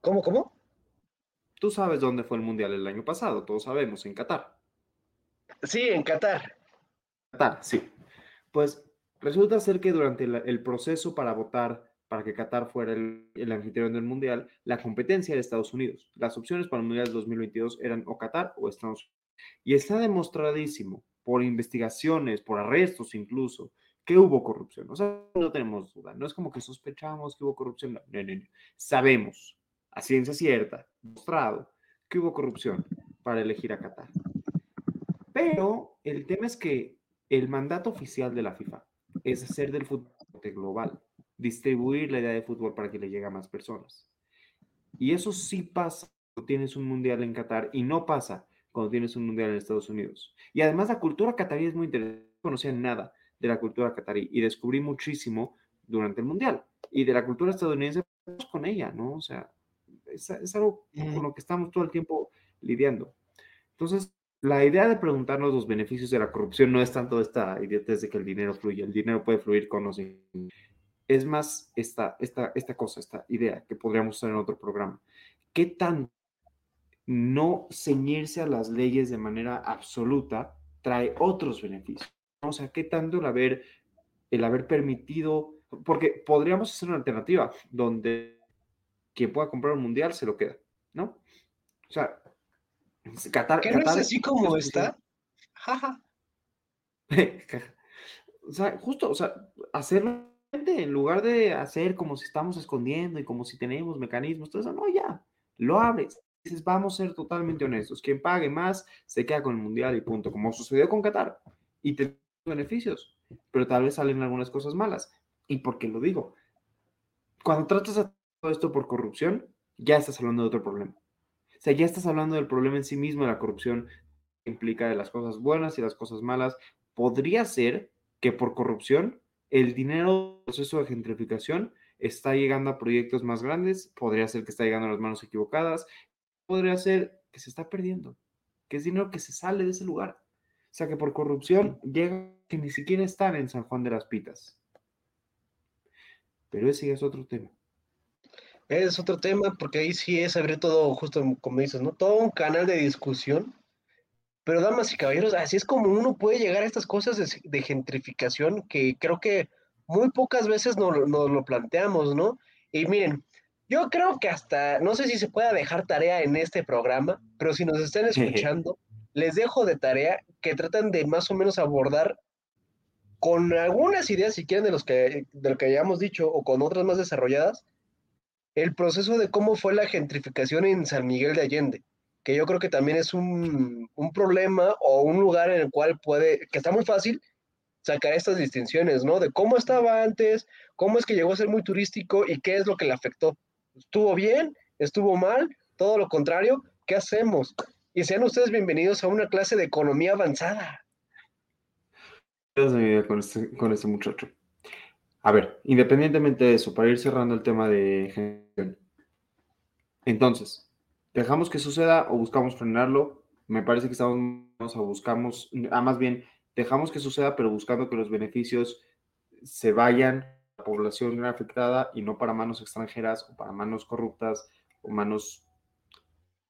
¿Cómo, cómo? Tú sabes dónde fue el Mundial el año pasado, todos sabemos, en Qatar. Sí, en Qatar. Qatar, sí. Pues resulta ser que durante el proceso para votar para que Qatar fuera el, el, anfitrión del Mundial, la competencia era Estados Unidos. Las opciones para el Mundial 2022 eran o Qatar o Estados Unidos. Y está demostradísimo por investigaciones, por arrestos incluso, que hubo corrupción. O sea, no tenemos duda. No es como que sospechamos que hubo corrupción. No, no, no. Sabemos, a ciencia cierta, mostrado, que hubo corrupción para elegir a Qatar. Pero el tema es que el mandato oficial de la FIFA es hacer del fútbol global, distribuir la idea de fútbol para que le llegue a más personas. Y eso sí pasa tienes un mundial en Qatar y no pasa cuando tienes un mundial en Estados Unidos. Y además la cultura catarí es muy interesante, no conocían nada de la cultura catarí y descubrí muchísimo durante el Mundial. Y de la cultura estadounidense con ella, ¿no? O sea, es, es algo con lo que estamos todo el tiempo lidiando. Entonces, la idea de preguntarnos los beneficios de la corrupción no es tanto esta idiotez de que el dinero fluye, el dinero puede fluir con los... Es más esta, esta, esta cosa, esta idea que podríamos hacer en otro programa. ¿Qué tan no ceñirse a las leyes de manera absoluta trae otros beneficios? O sea, ¿qué tanto el haber, el haber permitido, porque podríamos hacer una alternativa donde quien pueda comprar un mundial se lo queda, ¿no? O sea, Qatar, ¿Qué no es así como está? <laughs> o sea, justo, o sea, hacerlo en lugar de hacer como si estamos escondiendo y como si tenemos mecanismos, todo eso, no, ya, lo abres. Vamos a ser totalmente honestos. Quien pague más se queda con el mundial y punto, como sucedió con Qatar. Y te beneficios, pero tal vez salen algunas cosas malas. ¿Y por qué lo digo? Cuando tratas de todo esto por corrupción, ya estás hablando de otro problema. O sea, ya estás hablando del problema en sí mismo de la corrupción, que implica de las cosas buenas y las cosas malas. Podría ser que por corrupción el dinero del proceso de gentrificación está llegando a proyectos más grandes, podría ser que está llegando a las manos equivocadas, podría ser que se está perdiendo, que es dinero que se sale de ese lugar. O sea, que por corrupción llega que ni siquiera están en San Juan de las Pitas. Pero ese es otro tema. Es otro tema, porque ahí sí es abrir todo, justo como dices, ¿no? Todo un canal de discusión. Pero, damas y caballeros, así es como uno puede llegar a estas cosas de, gentrificación que creo que muy pocas veces nos, nos, lo planteamos, ¿no? Y miren, yo creo que hasta, no sé si se pueda dejar tarea en este programa, pero si nos están escuchando, les dejo de tarea que tratan de más o menos abordar con algunas ideas, si quieren, de, los que, de lo que hayamos dicho o con otras más desarrolladas, el proceso de cómo fue la gentrificación en San Miguel de Allende, que yo creo que también es un, un problema o un lugar en el cual puede, que está muy fácil sacar estas distinciones, ¿no? De cómo estaba antes, cómo es que llegó a ser muy turístico y qué es lo que le afectó. ¿Estuvo bien? ¿Estuvo mal? Todo lo contrario, ¿qué hacemos? y sean ustedes bienvenidos a una clase de economía avanzada. Con este, con este muchacho. A ver, independientemente de eso, para ir cerrando el tema de entonces, ¿dejamos que suceda o buscamos frenarlo? Me parece que estamos a buscamos, ah, más bien, dejamos que suceda, pero buscando que los beneficios se vayan población afectada y no para manos extranjeras o para manos corruptas o manos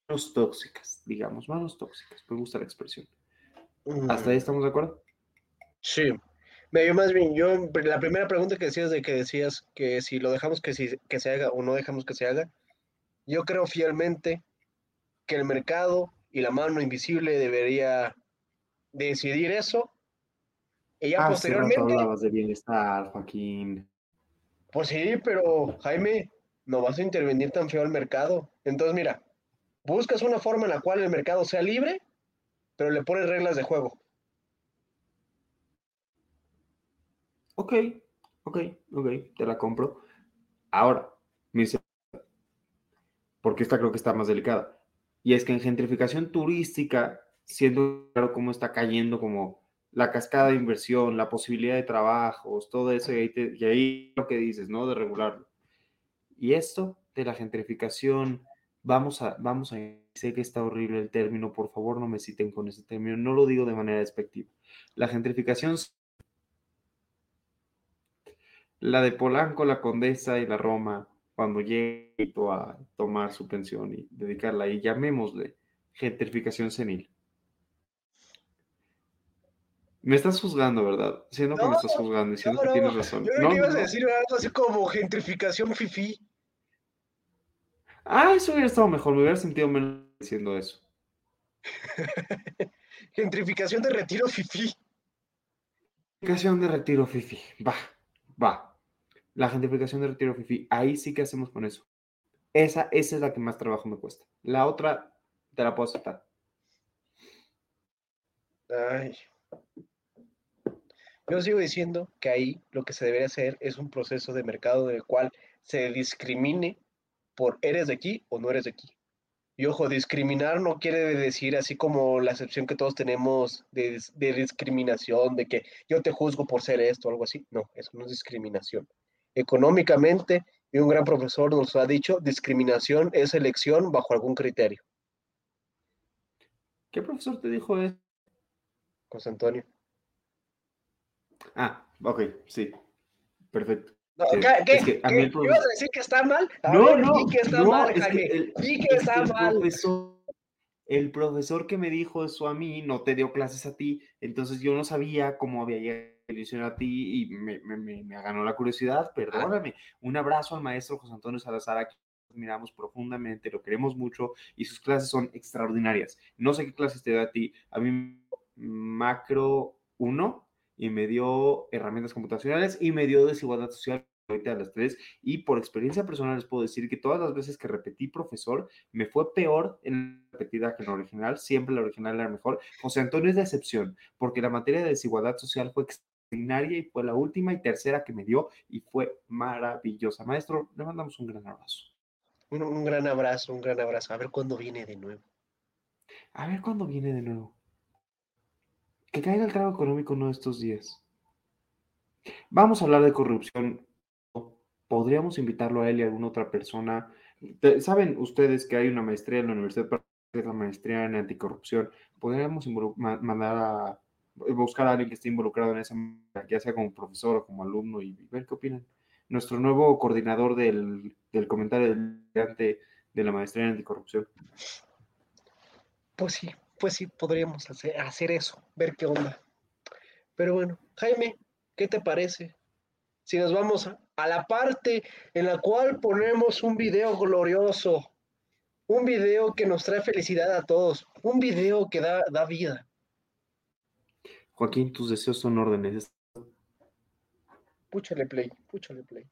manos tóxicas, digamos, manos tóxicas, me gusta la expresión. ¿Hasta ahí mm. estamos de acuerdo? Sí. Yo más bien, yo, la primera pregunta que decías de que decías que si lo dejamos que, si, que se haga o no dejamos que se haga, yo creo fielmente que el mercado y la mano invisible debería decidir eso. Y ya ah, posteriormente. hablabas de bienestar, Joaquín. Pues sí, pero Jaime, no vas a intervenir tan feo al mercado. Entonces, mira, Buscas una forma en la cual el mercado sea libre, pero le pones reglas de juego. Ok, ok, ok, te la compro. Ahora, me porque esta creo que está más delicada. Y es que en gentrificación turística, siendo claro cómo está cayendo como la cascada de inversión, la posibilidad de trabajos, todo eso, y ahí, y lo que dices, ¿no? De regularlo. Y esto de la gentrificación, Vamos a, vamos a, sé que está horrible el término, por favor no me citen con ese término, no lo digo de manera despectiva. La gentrificación, la de Polanco, la Condesa y la Roma, cuando llegue a tomar su pensión y dedicarla ahí, llamémosle gentrificación senil. Me estás juzgando, ¿verdad? Siendo que me estás juzgando, diciendo que tienes razón. Yo no, ibas a decir algo así como gentrificación fifi. Ah, eso hubiera estado mejor, me hubiera sentido menos diciendo eso. <laughs> Gentrificación de retiro fifi. Gentrificación de retiro fifi. Va, va. La gentrificación de retiro fifi. Ahí sí que hacemos con eso. Esa, esa es la que más trabajo me cuesta. La otra te la puedo aceptar. Ay. Yo sigo diciendo que ahí lo que se debería hacer es un proceso de mercado en el cual se discrimine por eres de aquí o no eres de aquí. Y ojo, discriminar no quiere decir así como la excepción que todos tenemos de, de, discriminación, de que yo te juzgo por ser esto o algo así. No, eso no es discriminación. Económicamente, y un gran profesor nos ha dicho, discriminación es elección bajo algún criterio. ¿Qué profesor te dijo eso? José Antonio. Ah, ok, sí. Perfecto. ¿Qué? ¿Qué? a ¿Ibas a decir que está mal? no, no. que está mal, Jaime. que está mal. el profesor que me dijo eso a mí no te dio clases a ti, entonces yo no sabía cómo había llegado a ti y me, me, me, ganó la curiosidad, perdóname. Un abrazo al maestro José Antonio Salazar, aquí admiramos profundamente, lo queremos mucho y sus clases son extraordinarias. No sé qué clases te da a ti, a mí macro 1 y me dio herramientas computacionales y me dio desigualdad social ahorita a las tres y por experiencia personal les puedo decir que todas las veces que repetí profesor me fue peor en la repetida que en la original, siempre la original era mejor. José Antonio es de excepción porque la materia de desigualdad social fue extraordinaria y fue la última y tercera que me dio y fue maravillosa. Maestro, le mandamos un gran abrazo. Un, un gran abrazo, un gran abrazo. A ver cuándo viene de nuevo. A ver cuándo viene de nuevo. Que caiga el trago económico uno de estos días. Vamos a hablar de corrupción. Podríamos invitarlo a él y a alguna otra persona. Saben ustedes que hay una maestría en la Universidad para la maestría en anticorrupción. Podríamos mandar a buscar a alguien que esté involucrado en esa, ya sea como profesor o como alumno, y ver qué opinan. Nuestro nuevo coordinador del, del comentario de la maestría en anticorrupción. Pues sí, pues sí, podríamos hacer, hacer eso, ver qué onda. Pero bueno, Jaime, ¿qué te parece? Si nos vamos a, la parte en la cual ponemos un video glorioso, un video que nos trae felicidad a todos, un video que da, da vida. Joaquín, tus deseos son órdenes. Púchale play, púchale play.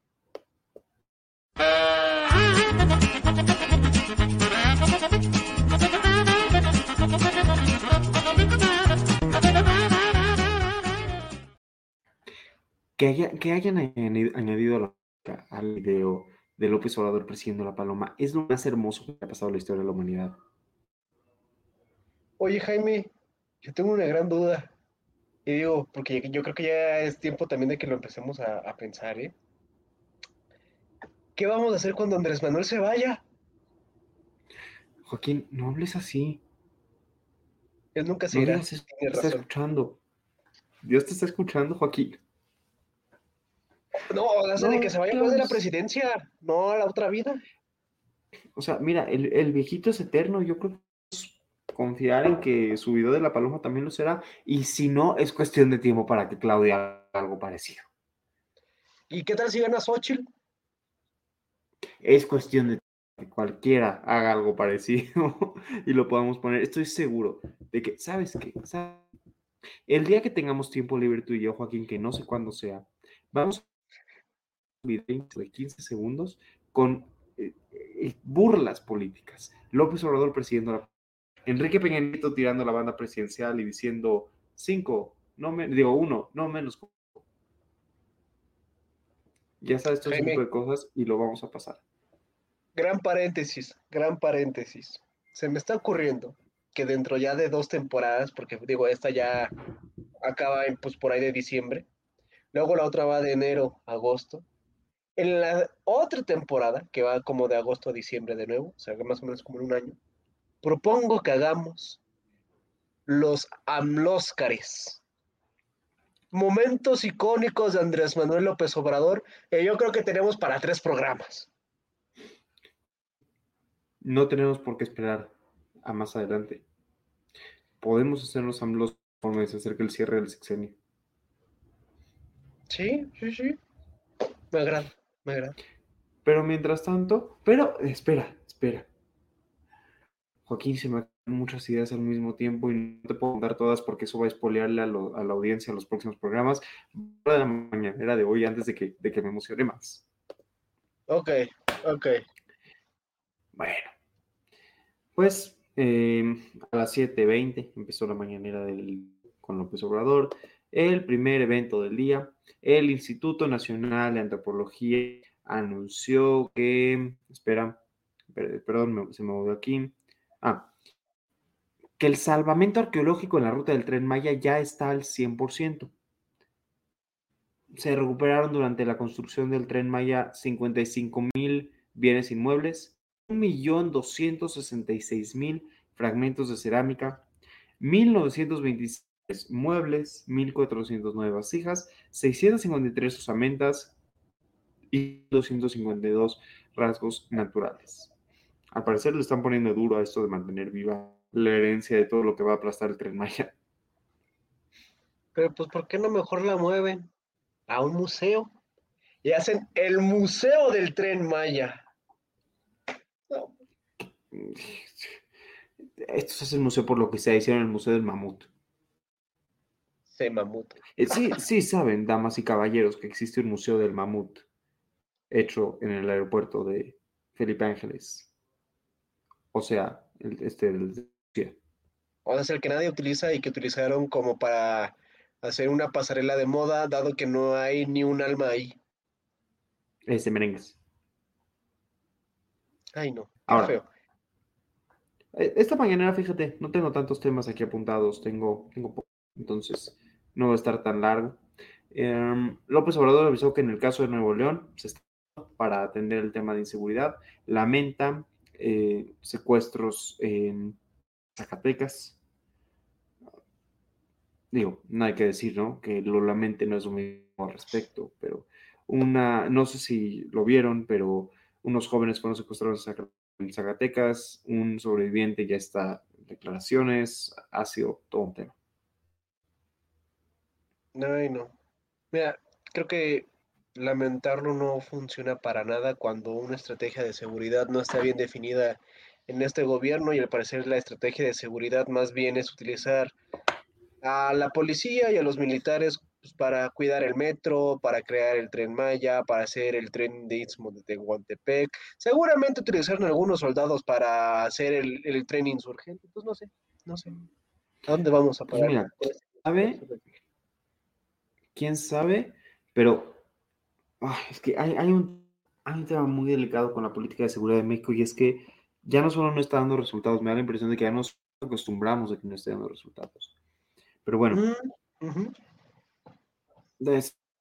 <laughs> Que, hayan añadido al video de López Obrador presidiendo la paloma es lo más hermoso que ha pasado en la historia de la humanidad. Oye, Jaime, yo tengo una gran duda. Y digo, porque yo creo que ya es tiempo también de que lo empecemos a, a pensar, ¿eh? ¿Qué vamos a hacer cuando Andrés Manuel se vaya? Joaquín, no hables así. Él nunca se irá. Dios te está escuchando. Dios te está escuchando, Joaquín. No, hace de que se vaya después de la presidencia, no a la otra vida. O sea, mira, el, viejito es eterno, yo creo que es confiar en que su video de la paloma también lo será, y si no, es cuestión de tiempo para que Claudia haga algo parecido. ¿Y qué tal si gana Xochitl? Es cuestión de que cualquiera haga algo parecido <laughs> y lo podamos poner. Estoy seguro de que, ¿sabes qué? El día que tengamos tiempo libre tú y yo, Joaquín, que no sé cuándo sea, vamos video de 15 segundos con eh, eh, burlas políticas. López Obrador presidiendo la... Enrique Peña Nieto tirando la banda presidencial y diciendo cinco, no me, digo uno, no menos. Ya sabes, todo tipo de cosas y lo vamos a pasar. Gran paréntesis, gran paréntesis. Se me está ocurriendo que dentro ya de dos temporadas, porque digo, esta ya acaba en, pues por ahí de diciembre, luego la otra va de enero agosto, en la otra temporada, que va como de agosto a diciembre de nuevo, o sea, más o menos como en un año, propongo que hagamos los Amlóscares. Momentos icónicos de Andrés Manuel López Obrador, que yo creo que tenemos para tres programas. No tenemos por qué esperar a más adelante. Podemos hacer los AMLOS conforme se acerca el cierre del sexenio. Sí, sí, sí. Me agrada. Pero mientras tanto, pero espera, espera. Joaquín, se me dan muchas ideas al mismo tiempo y no te puedo dar todas porque eso va a espolearle a, la audiencia en los próximos programas. De la mañana de hoy antes de que, de que me emocione más. Ok, ok. Bueno, pues em, a las 7.20 empezó la mañanera del, con López Obrador el primer evento del día, el Instituto Nacional de Antropología anunció que, espera, perdón, se me movió aquí, Ah, que el salvamento arqueológico en la ruta del tren Maya ya está al 100%. Se recuperaron durante la construcción del tren Maya 55 mil bienes inmuebles, 1.266.000 fragmentos de cerámica, 1.926 muebles, 1.409 vasijas, 653 osamentas y 252 rasgos naturales. Al parecer le están poniendo duro a esto de mantener viva la herencia de todo lo que va a aplastar el tren Maya. Pero pues, ¿por qué no mejor la mueven a un museo? Y hacen el museo del tren Maya. Esto es el museo por lo que se hicieron el Museo del Mamut. Sí, mamut. Eh, sí, sí saben, damas y caballeros, que existe un museo del mamut hecho en el aeropuerto de Felipe Ángeles. O sea, el, este, el, O sea, es el que nadie utiliza y que utilizaron como para hacer una pasarela de moda, dado que no hay ni un alma ahí. Este merengues. Ay, no. Ahora, feo. Eh, esta mañana, fíjate, no tengo tantos temas aquí apuntados, tengo, tengo entonces no va a estar tan largo. Em, López Obrador avisó que en el caso de Nuevo León se está para atender el tema de inseguridad. Lamenta eh, secuestros en Zacatecas. Digo, no hay que decir, ¿no? Que lo lamente no es lo mismo al respecto, pero una, no sé si lo vieron, pero unos jóvenes fueron secuestrados en Zacatecas, un sobreviviente ya está declaraciones, ha sido todo un tema. Ay, no. Mira, creo que lamentarlo no funciona para nada cuando una estrategia de seguridad no está bien definida en este gobierno y al parecer la estrategia de seguridad más bien es utilizar a la policía y a los militares pues, para cuidar el metro, para crear el tren Maya, para hacer el tren de Istmo de Tehuantepec. Seguramente utilizaron algunos soldados para hacer el, tren insurgente. Pues no sé, no sé. ¿A dónde vamos a pues parar? ¿sabe? ¿Quién sabe? Pero es que hay, un, tema muy delicado con la política de seguridad de México y es que ya no solo no está dando resultados, me da la impresión de que ya nos acostumbramos a que no esté dando resultados. Pero bueno,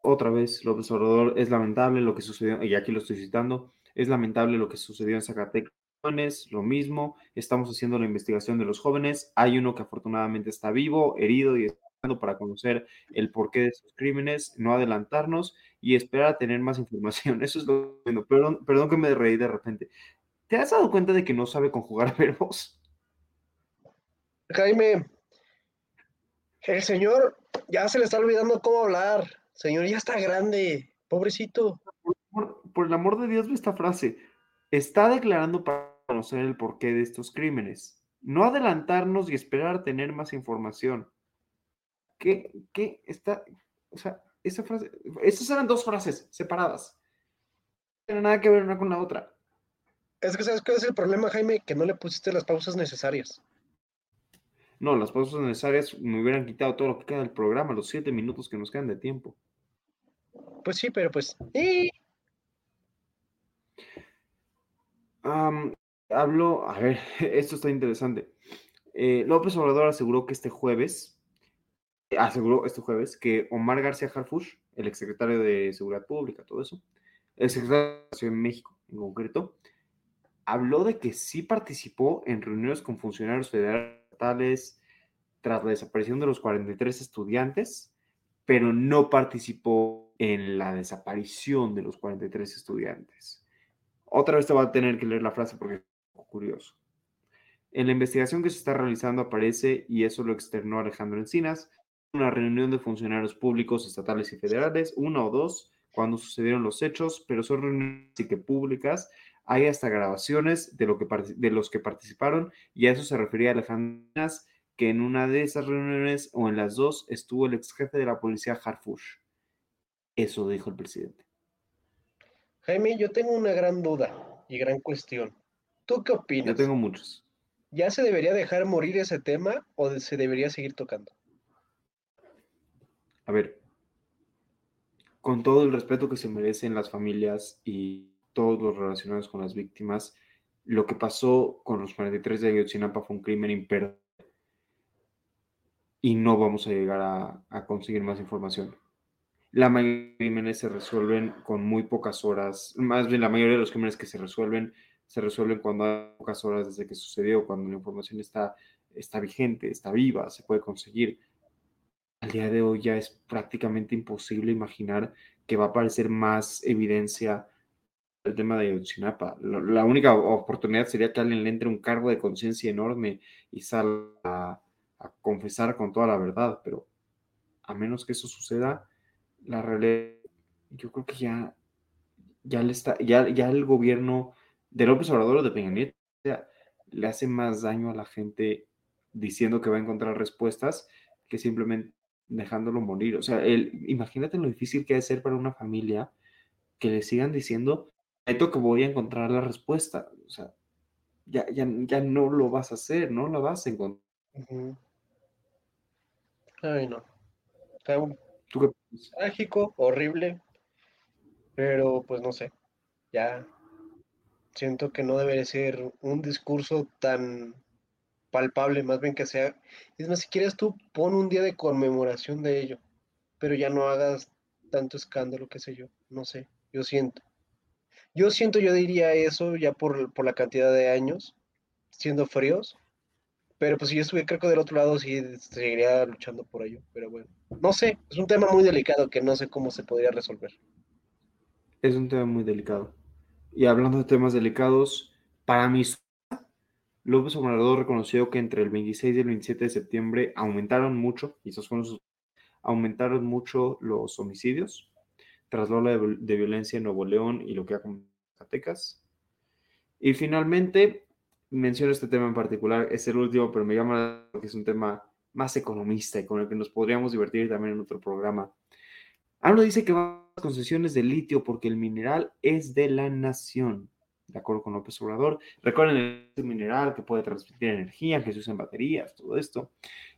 otra vez, López Obrador, es lamentable lo que sucedió, y aquí lo estoy citando, es lamentable lo que sucedió en Zacatecas, lo mismo, estamos haciendo la investigación de los jóvenes, hay uno que afortunadamente está vivo, herido y esperando para conocer el porqué de esos crímenes, no adelantarnos y esperar a tener más información. <laughs> Eso es lo bueno. Perdón, perdón que me reí de repente. ¿Te has dado cuenta de que no sabe conjugar <laughs> verbos? Jaime, el señor ya se le está olvidando cómo hablar. Señor, ya está grande, pobrecito. Por, el amor de Dios, ve esta frase. Está declarando para conocer el porqué de estos crímenes. No adelantarnos y esperar a tener más información. ¿Qué, qué está? O sea, esa frase, esas eran dos frases separadas. No tiene nada que ver una con la otra. Es que, ¿sabes cuál es el problema, Jaime? Que no le pusiste las pausas necesarias. No, las pausas necesarias me hubieran quitado todo lo que queda del programa, los siete minutos que nos quedan de tiempo. Pues sí, pero pues. hablo, a ver, <laughs> esto está interesante. Eh, López Obrador aseguró que este jueves aseguró este jueves que Omar García Harfush, el exsecretario de Seguridad Pública, todo eso, el secretario de de México en concreto, habló de que sí participó en reuniones con funcionarios federales tras la desaparición de los 43 estudiantes, pero no participó en la desaparición de los 43 estudiantes. Otra vez te va a tener que leer la frase porque es curioso. En la investigación que se está realizando aparece, y eso lo externó Alejandro Encinas, una reunión de funcionarios públicos estatales y federales, una o dos, cuando sucedieron los hechos, pero son reuniones que públicas. Hay hasta grabaciones de, lo que, de los que participaron y a eso se refería Alejandro que en una de esas reuniones o en las dos estuvo el ex jefe de la policía Harfush. Eso dijo el presidente. Jaime, yo tengo una gran duda y gran cuestión. ¿Tú qué opinas? Yo tengo muchos. ¿Ya se debería dejar morir ese tema o se debería seguir tocando? A ver, con todo el respeto que se merecen las familias y todos los relacionados con las víctimas, lo que pasó con los 43 de Ayotzinapa fue un crimen imperdonable y no vamos a llegar a, conseguir más información. La mayoría de crímenes se resuelven con muy pocas horas, más bien la mayoría de los crímenes que se resuelven se resuelven cuando hay pocas horas desde que sucedió, cuando la información está, está vigente, está viva, se puede conseguir. Al día de hoy ya es prácticamente imposible imaginar que va a aparecer más evidencia el tema de Ayotzinapa. La única oportunidad sería que alguien le entre un cargo de conciencia enorme y salga a confesar con toda la verdad, pero a menos que eso suceda, la realidad, yo creo que ya, ya, le está, ya, ya el gobierno de López Obrador o de Peña Nieto le hace más daño a la gente diciendo que va a encontrar respuestas que simplemente dejándolo morir. O sea, el, imagínate lo difícil que debe ser para una familia que le sigan diciendo, esto que voy a encontrar la respuesta. O sea, ya, ya, ya no lo vas a hacer, no la vas a encontrar. Ay, no. trágico, horrible, pero pues no sé. Ya siento que no debe ser un discurso tan palpable, más bien que sea. Es más, si quieres tú, pon un día de conmemoración de ello, pero ya no hagas tanto escándalo, qué sé yo. No sé, yo siento. Yo siento, yo diría eso ya por, por la cantidad de años, siendo fríos, pero pues si yo estuviera, creo que del otro lado sí seguiría luchando por ello. Pero bueno, no sé, es un tema muy delicado que no sé cómo se podría resolver. Es un tema muy delicado. Y hablando de temas delicados, para mí, López Obrador reconoció que entre el 26 y el 27 de septiembre aumentaron mucho, y esos fueron sus, aumentaron mucho los homicidios tras la ola de, violencia en Nuevo León y lo que ha con Zacatecas. Y finalmente, menciono este tema en particular, es el último, pero me llama porque es un tema más economista y con el que nos podríamos divertir también en otro programa. AMLO dice que va a las concesiones de litio porque el mineral es de la nación, de acuerdo con López Obrador. Recuerden el mineral que puede transmitir energía, que se usa en baterías, todo esto.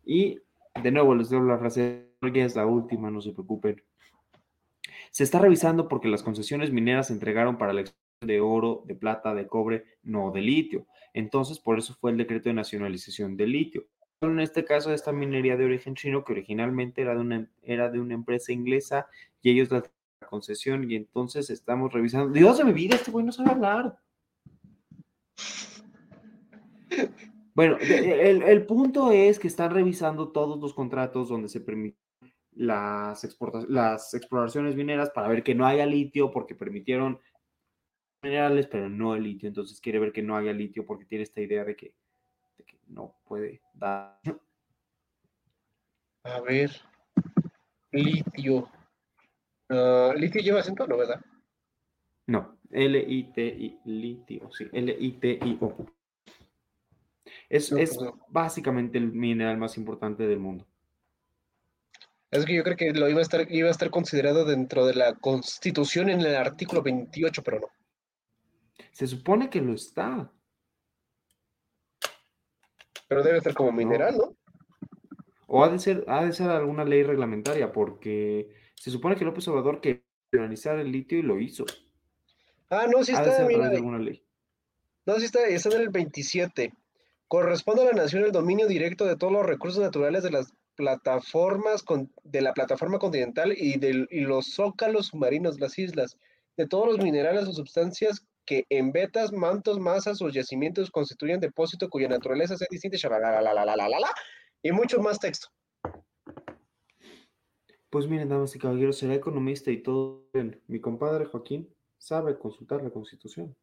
Y de nuevo les doy la frase, ya es la última, no se preocupen. Se está revisando porque las concesiones mineras se entregaron para la de oro, de plata, de cobre, no de litio. Entonces, por eso fue el decreto de nacionalización del litio. En este caso, esta minería de origen chino, que originalmente era de una, era de una empresa inglesa, y ellos la concesión, y entonces estamos revisando. Dios de mi vida, este güey no sabe hablar. Bueno, el, el, punto es que están revisando todos los contratos donde se permiten las, las exploraciones mineras para ver que no haya litio, porque permitieron minerales, pero no el litio. Entonces quiere ver que no haya litio porque tiene esta idea de que, no puede dar. A ver, litio. Ah, litio lleva acento, ¿no, verdad? No, L-I-T-I, litio, sí, L-I-T-I-O. Es, es pues básicamente el mineral más importante del mundo. Es que yo creo que lo iba a estar, iba a estar considerado dentro de la Constitución en el artículo 28, pero no. Se supone que lo está. Pero debe ser como mineral, ¿no? O ha de ser, ha de ser alguna ley reglamentaria, porque se supone que López Obrador que analizar el litio y lo hizo. Ah, no, sí está. mira, alguna ley. No, sí está, está en el 27. Corresponde a la nación el dominio directo de todos los recursos naturales de las plataformas de la plataforma continental y de y los zócalos submarinos, las islas, de todos los minerales o sustancias que en vetas, mantos, masas o yacimientos constituyen depósito cuya naturaleza sea distinta, y mucho más texto. Pues miren, damas y caballeros, será economista y todo. Mi compadre Joaquín sabe consultar la Constitución.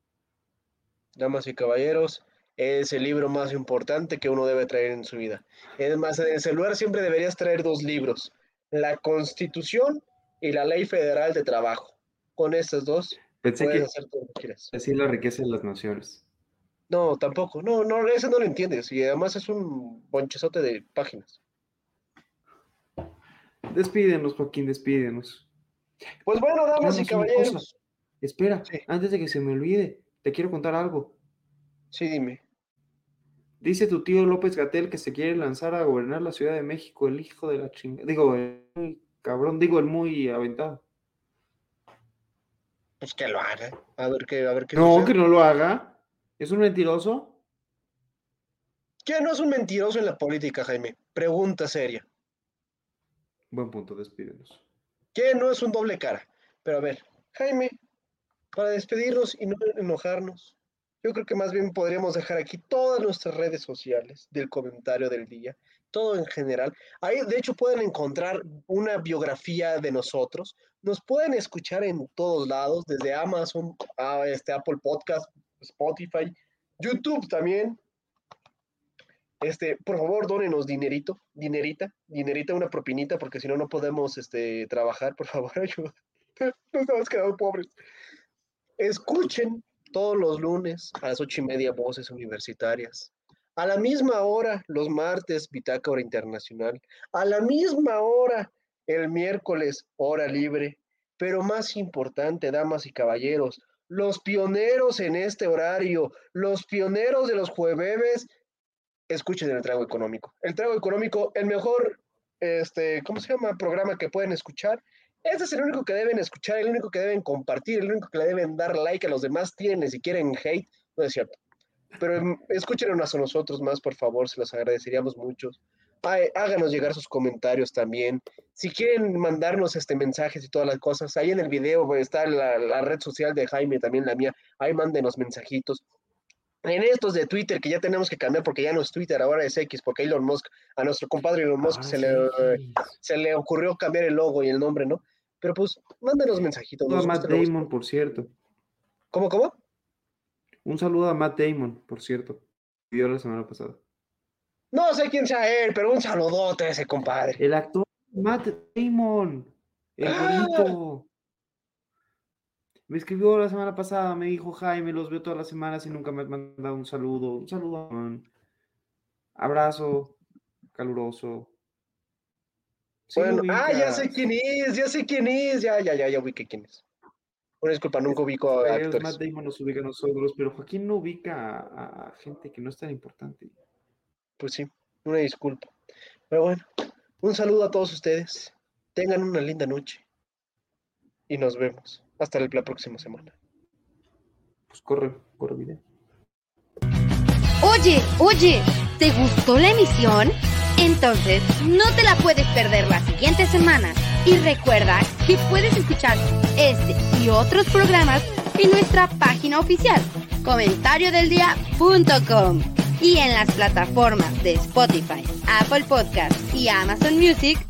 Damas y caballeros, es el libro más importante que uno debe traer en su vida. Es más, en el celular siempre deberías traer dos libros, la Constitución y la Ley Federal de Trabajo. Con estos dos Pensé que Decir la riqueza de las naciones. No, tampoco. No, no, eso no lo entiendes. Y además es un bonchezote de páginas. Despídenos, Joaquín, despídenos. Pues bueno, damas y caballeros. Espera, antes de que se me olvide, te quiero contar algo. Sí, dime. Dice tu tío López Gatel que se quiere lanzar a gobernar la Ciudad de México, el hijo de la chingada. Digo, el cabrón, digo, el muy aventado. Pues que lo haga. A ver qué, a ver qué. No, que no lo haga. ¿Es un mentiroso? ¿Quién no es un mentiroso en la política, Jaime? Pregunta seria. Buen punto, despídenos. ¿Quién no es un doble cara? Pero a ver, Jaime, para despedirnos y no enojarnos, yo creo que más bien podríamos dejar aquí todas nuestras redes sociales del comentario del día, todo en general. Ahí, de hecho, pueden encontrar una biografía de nosotros. Nos pueden escuchar en todos lados, desde Amazon, a este, Apple Podcast, Spotify, YouTube también. Este, por favor, dónenos dinerito, dinerita, dinerita, una propinita, porque si no, no podemos este, trabajar, por favor, <laughs> ayuda. Nos hemos quedado pobres. Escuchen todos los lunes a las ocho y media voces universitarias. A la misma hora, los martes, Bitácora Internacional. A la misma hora, el miércoles, hora libre. Pero más importante, damas y caballeros, los pioneros en este horario, los pioneros de los jueves, escuchen el trago económico. El trago económico, el mejor, este, ¿cómo se llama? Programa que pueden escuchar. Este es el único que deben escuchar, el único que deben compartir, el único que le deben dar like a los demás tienen si quieren hate. No es cierto. Pero em, escúchenos a nosotros más, por favor, se los agradeceríamos mucho. háganos llegar sus comentarios también. Si quieren mandarnos este mensajes y todas las cosas, ahí en el video está la, la red social de Jaime, también la mía. Ahí mándenos mensajitos. En estos de Twitter, que ya tenemos que cambiar porque ya no es Twitter, ahora es X, porque Elon Musk, a nuestro compadre Elon Musk ah, se, le, se le ocurrió cambiar el logo y el nombre, ¿no? Pero pues, mándenos mensajitos. Un saludo a Matt Damon, por cierto. ¿Cómo, cómo? Un saludo a Matt Damon, por cierto. Vio la semana pasada. No sé quién sea él, pero un saludote a ese compadre. El actor Matt Damon. El ah. bonito. Me escribió la semana pasada, me dijo Jaime, los veo todas las semanas y nunca me ha mandado un saludo. Un saludo, abrazo caluroso. bueno, ah, ya sé quién es, ya sé quién es, ya, ya, ya, ya ubiqué quién es. Una disculpa, nunca ubico a actores. Matt Damon nos ubica a nosotros, pero Joaquín no ubica a, gente que no es tan importante. Pues sí, una disculpa. Pero bueno, un saludo a todos ustedes. Tengan una linda noche. Y nos vemos. Hasta la próxima semana. Pues corre, corre video. Oye, oye, ¿te gustó la emisión? Entonces, no te la puedes perder la siguiente semana. Y recuerda que puedes escuchar este y otros programas en nuestra página oficial, comentariodeldia.com y en las plataformas de Spotify, Apple Podcasts y Amazon Music